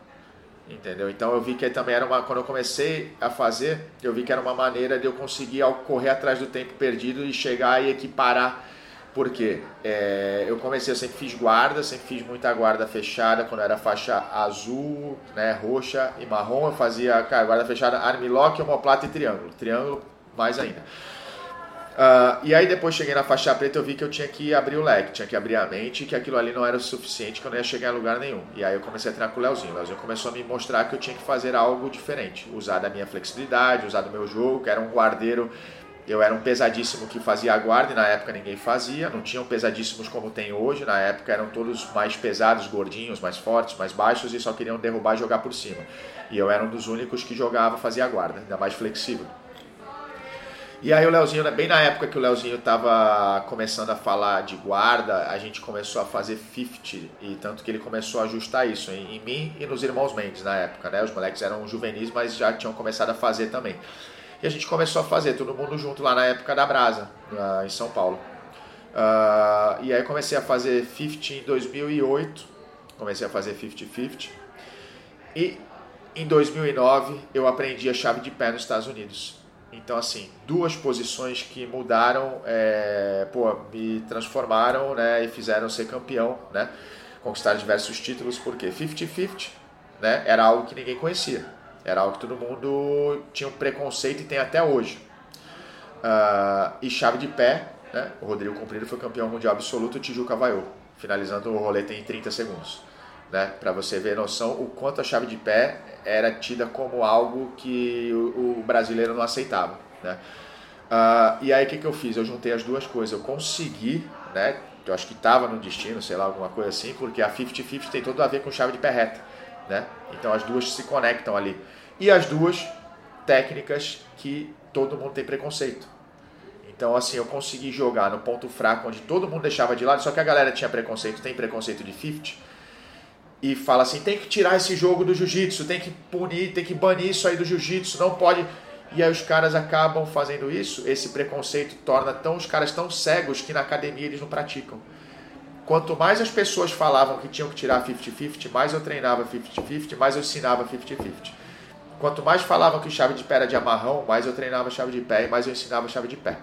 Entendeu? Então eu vi que também era uma. Quando eu comecei a fazer, eu vi que era uma maneira de eu conseguir correr atrás do tempo perdido e chegar e equiparar. Porque é, eu comecei, eu sempre fiz guarda, sempre fiz muita guarda fechada, quando era faixa azul, né, roxa e marrom, eu fazia cara, guarda fechada, armlock, homoplata e triângulo. Triângulo mais ainda. Uh, e aí depois cheguei na faixa preta, eu vi que eu tinha que abrir o leque, tinha que abrir a mente, que aquilo ali não era o suficiente, que eu não ia chegar em lugar nenhum. E aí eu comecei a treinar com o Leozinho. O Leozinho começou a me mostrar que eu tinha que fazer algo diferente, usar da minha flexibilidade, usar do meu jogo, que era um guardeiro. Eu era um pesadíssimo que fazia a guarda e na época ninguém fazia, não tinham pesadíssimos como tem hoje, na época eram todos mais pesados, gordinhos, mais fortes, mais baixos e só queriam derrubar e jogar por cima. E eu era um dos únicos que jogava, fazia a guarda, ainda mais flexível. E aí o Leozinho, né, bem na época que o Leozinho estava começando a falar de guarda, a gente começou a fazer 50, e tanto que ele começou a ajustar isso em, em mim e nos irmãos Mendes na época, né? Os moleques eram juvenis, mas já tinham começado a fazer também. E a gente começou a fazer, todo mundo junto lá na época da Brasa, em São Paulo. Uh, e aí comecei a fazer 50 em 2008, comecei a fazer 50-50. E em 2009 eu aprendi a chave de pé nos Estados Unidos. Então, assim, duas posições que mudaram, é, pô, me transformaram né, e fizeram ser campeão, né? Conquistar diversos títulos, porque 50-50 né, era algo que ninguém conhecia. Era algo que todo mundo tinha um preconceito e tem até hoje. Uh, e chave de pé, né, o Rodrigo Comprido foi campeão mundial absoluto, o Tijuca vaiou, finalizando o rolete em 30 segundos. Né, para você ver noção o quanto a chave de pé era tida como algo que o, o brasileiro não aceitava. Né? Uh, e aí o que, que eu fiz? Eu juntei as duas coisas. Eu consegui, né? Eu acho que estava no destino, sei lá, alguma coisa assim, porque a 50-50 tem tudo a ver com chave de pé reta. Né? Então as duas se conectam ali. E as duas técnicas que todo mundo tem preconceito. Então, assim, eu consegui jogar no ponto fraco onde todo mundo deixava de lado, só que a galera tinha preconceito, tem preconceito de 50 e fala assim: tem que tirar esse jogo do jiu-jitsu, tem que punir, tem que banir isso aí do jiu-jitsu, não pode. E aí os caras acabam fazendo isso, esse preconceito torna tão os caras tão cegos que na academia eles não praticam. Quanto mais as pessoas falavam que tinham que tirar 50-50, mais eu treinava 50-50, mais eu ensinava 50-50. Quanto mais falavam que chave de pé era de amarrão, mais eu treinava chave de pé e mais eu ensinava chave de pé.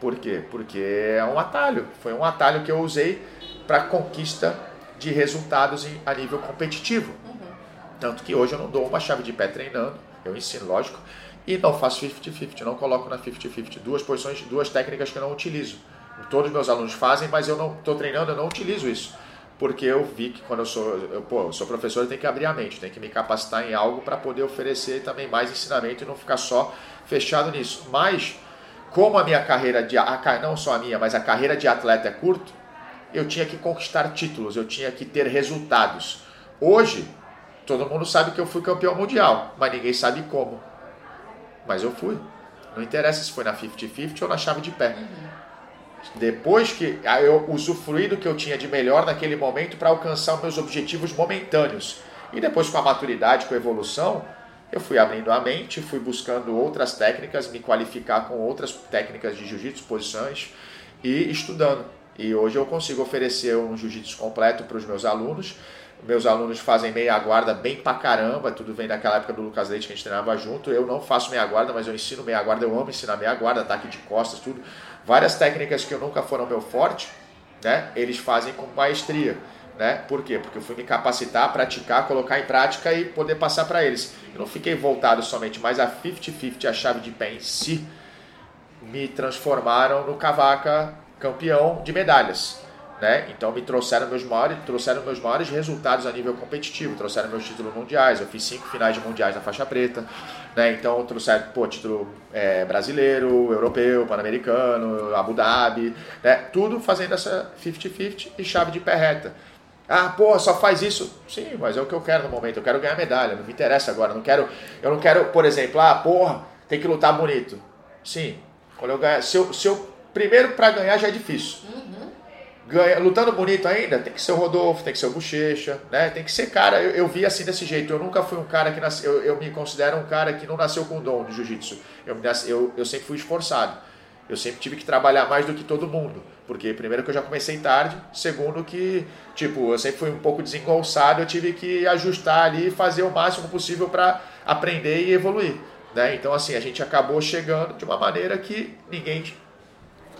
Por quê? Porque é um atalho. Foi um atalho que eu usei para conquista de resultados em, a nível competitivo. Uhum. Tanto que hoje eu não dou uma chave de pé treinando, eu ensino, lógico, e não faço 50-50, não coloco na 50-50. Duas posições, duas técnicas que eu não utilizo. Todos os meus alunos fazem, mas eu não estou treinando, eu não utilizo isso. Porque eu vi que quando eu sou, eu, pô, eu sou professor, eu tenho que abrir a mente, tenho que me capacitar em algo para poder oferecer também mais ensinamento e não ficar só fechado nisso. Mas, como a minha carreira de, a, não só a minha, mas a carreira de atleta é curto, eu tinha que conquistar títulos, eu tinha que ter resultados. Hoje, todo mundo sabe que eu fui campeão mundial, mas ninguém sabe como. Mas eu fui. Não interessa se foi na 50-50 ou na chave de pé. Uhum. Depois que eu usufruí do que eu tinha de melhor naquele momento para alcançar meus objetivos momentâneos. E depois, com a maturidade, com a evolução, eu fui abrindo a mente, fui buscando outras técnicas, me qualificar com outras técnicas de jiu-jitsu, posições e estudando. E hoje eu consigo oferecer um jiu-jitsu completo para os meus alunos meus alunos fazem meia guarda bem pra caramba, tudo vem daquela época do Lucas Leite que a gente treinava junto. Eu não faço meia guarda, mas eu ensino meia guarda, eu amo ensinar meia guarda, ataque de costas, tudo. Várias técnicas que eu nunca foram meu forte, né? Eles fazem com maestria, né? Por quê? Porque eu fui me capacitar, praticar, colocar em prática e poder passar para eles. Eu não fiquei voltado somente, mas a 50-50, a chave de pé em si, me transformaram no cavaca campeão de medalhas. Né? Então me trouxeram meus maiores, trouxeram meus maiores resultados a nível competitivo, trouxeram meus títulos mundiais, eu fiz cinco finais de mundiais na faixa preta, né? Então trouxeram pô, título é, brasileiro, europeu, pan-americano, Abu Dhabi, né? Tudo fazendo essa 50-50 e chave de pé reta. Ah, pô, só faz isso? Sim, mas é o que eu quero no momento. Eu quero ganhar medalha, não me interessa agora. Eu não quero, eu não quero, por exemplo, ah, porra, tem que lutar bonito. Sim, quando eu ganhar, se eu, se eu primeiro para ganhar já é difícil. Uhum ganha, lutando bonito ainda, tem que ser o Rodolfo, tem que ser o Bochecha, né? Tem que ser cara, eu, eu vi assim desse jeito. Eu nunca fui um cara que nasceu, eu, eu me considero um cara que não nasceu com dom de jiu-jitsu. Eu, eu, eu sempre fui esforçado. Eu sempre tive que trabalhar mais do que todo mundo. Porque, primeiro, que eu já comecei tarde. Segundo, que, tipo, eu sempre fui um pouco desengolçado. Eu tive que ajustar ali e fazer o máximo possível para aprender e evoluir. Né? Então, assim, a gente acabou chegando de uma maneira que ninguém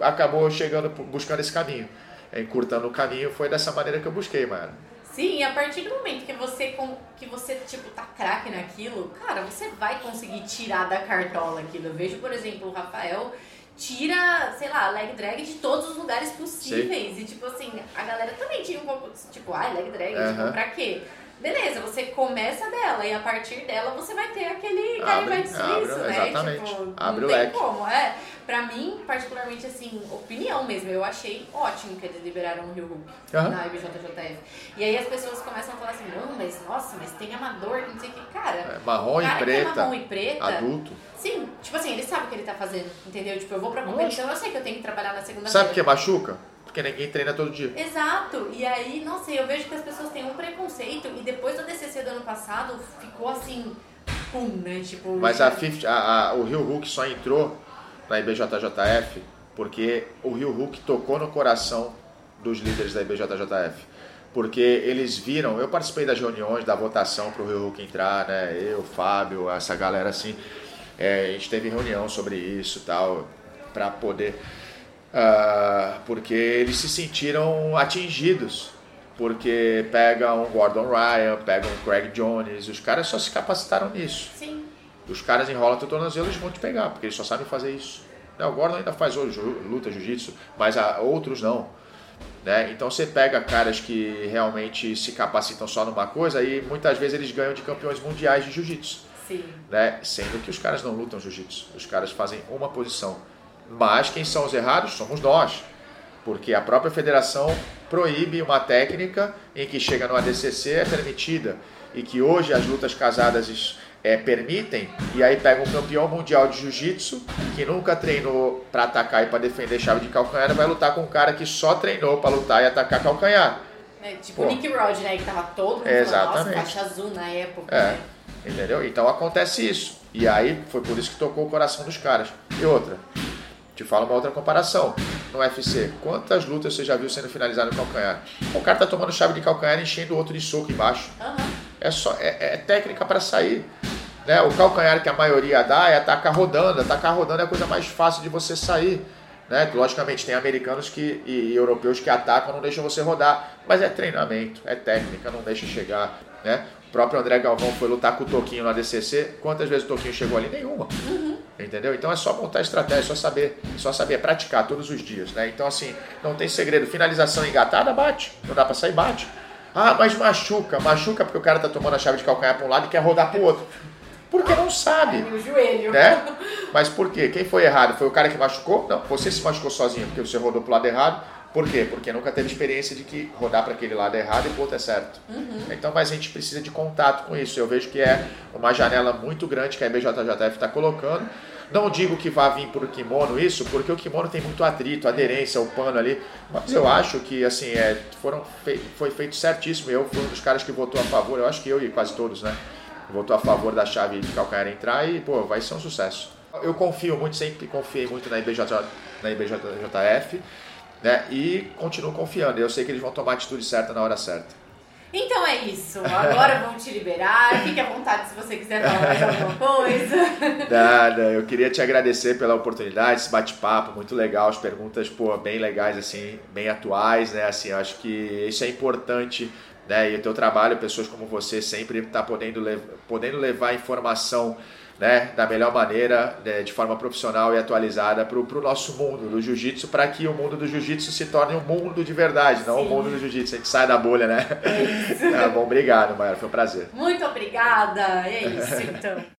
acabou chegando, buscando esse caminho encurtando o caminho, foi dessa maneira que eu busquei, mano. Sim, a partir do momento que você, que você tipo, tá craque naquilo, cara, você vai conseguir tirar da cartola aquilo. Eu vejo, por exemplo, o Rafael tira, sei lá, leg drag de todos os lugares possíveis. Sim. E tipo assim, a galera também tinha um pouco, tipo, ai, leg drag, uhum. tipo, pra quê? Beleza, você começa dela e a partir dela você vai ter aquele canivete suíço, né? Exatamente. Tipo, abre não tem leque. como. É, pra mim, particularmente, assim, opinião mesmo, eu achei ótimo que eles liberaram o Rio Hulk uhum. na IBJJF. E aí as pessoas começam a falar assim, não, mas nossa, mas tem amador, não sei o que. Cara, é, marrom e preta. É marrom e preta. Adulto. Sim, tipo assim, ele sabe o que ele tá fazendo, entendeu? Tipo, eu vou pra competição, eu sei que eu tenho que trabalhar na segunda-feira. Sabe o que machuca? Porque ninguém treina todo dia. Exato. E aí, não sei, eu vejo que as pessoas têm um preconceito e depois do DCC do ano passado ficou assim, pum, né? Tipo. Mas a, 50, a, a, o Rio Hulk só entrou na IBJJF porque o Rio Hulk tocou no coração dos líderes da IBJJF. Porque eles viram, eu participei das reuniões, da votação para o Rio Hulk entrar, né? Eu, Fábio, essa galera assim. É, a gente teve reunião sobre isso e tal, para poder uh, porque eles se sentiram atingidos. Porque pega um Gordon Ryan, pega um Craig Jones, os caras só se capacitaram nisso. Sim. Os caras enrolam teu tornozelo, eles vão te pegar, porque eles só sabem fazer isso. O Gordon ainda faz hoje, luta jiu-jitsu, mas outros não. Né? Então você pega caras que realmente se capacitam só numa coisa e muitas vezes eles ganham de campeões mundiais de jiu-jitsu. Né? Sendo que os caras não lutam jiu-jitsu, os caras fazem uma posição. Mas quem são os errados somos nós, porque a própria federação proíbe uma técnica em que chega no ADCC é permitida e que hoje as lutas casadas é, permitem, e aí pega um campeão mundial de jiu-jitsu que nunca treinou para atacar e para defender chave de calcanhar e vai lutar com um cara que só treinou para lutar e atacar calcanhar. É, tipo o Nick Rod, né? Que tava todo mundo Exatamente. faixa azul na época. É. Né? Entendeu? Então acontece isso. E aí foi por isso que tocou o coração dos caras. E outra, te falo uma outra comparação. No UFC, quantas lutas você já viu sendo finalizadas no calcanhar? O cara tá tomando chave de calcanhar e enchendo o outro de soco embaixo. Uhum. É, só, é, é técnica para sair. Né? O calcanhar que a maioria dá é atacar rodando. Atacar rodando é a coisa mais fácil de você sair. Né? Logicamente, tem americanos que, e, e europeus que atacam, não deixam você rodar, mas é treinamento, é técnica, não deixa chegar. Né? O próprio André Galvão foi lutar com o Toquinho na DCC. Quantas vezes o Toquinho chegou ali? Nenhuma. Uhum. Entendeu? Então é só montar estratégia, é só saber, é só saber praticar todos os dias, né? Então assim, não tem segredo. Finalização engatada, bate. Não dá para sair, bate. Ah, mas machuca. Machuca porque o cara tá tomando a chave de calcanhar para um lado e quer rodar para o outro. Porque não sabe. Ai, joelho. Né? Mas por quê? Quem foi errado? Foi o cara que machucou? Não, você se machucou sozinho porque você rodou pro lado errado. Por quê? Porque nunca teve experiência de que rodar para aquele lado é errado e pro outro é certo. Uhum. Então, mas a gente precisa de contato com isso. Eu vejo que é uma janela muito grande que a IBJJF está colocando. Não digo que vá vir por kimono isso, porque o kimono tem muito atrito, aderência, o pano ali. Mas eu acho que assim é, foram fei foi feito certíssimo. Eu fui um dos caras que votou a favor. Eu acho que eu e quase todos, né? Votou a favor da chave de calcanhar entrar e pô, vai ser um sucesso. Eu confio muito, sempre confiei muito na IBJ, na IBJJF, né? E continuo confiando. Eu sei que eles vão tomar a atitude certa na hora certa. Então é isso. Agora vamos te liberar. Fique à vontade se você quiser falar mais alguma coisa. Nada, eu queria te agradecer pela oportunidade, esse bate-papo muito legal, as perguntas pô, bem legais, assim, bem atuais, né? Assim, acho que isso é importante. Né? E o teu trabalho, pessoas como você, sempre está podendo, podendo levar informação né, da melhor maneira, né, de forma profissional e atualizada para o nosso mundo do jiu-jitsu, para que o mundo do jiu-jitsu se torne um mundo de verdade, não o um mundo do jiu-jitsu. A gente sai da bolha, né? É isso. Tá bom, obrigado, Maia, foi um prazer. Muito obrigada, é isso então.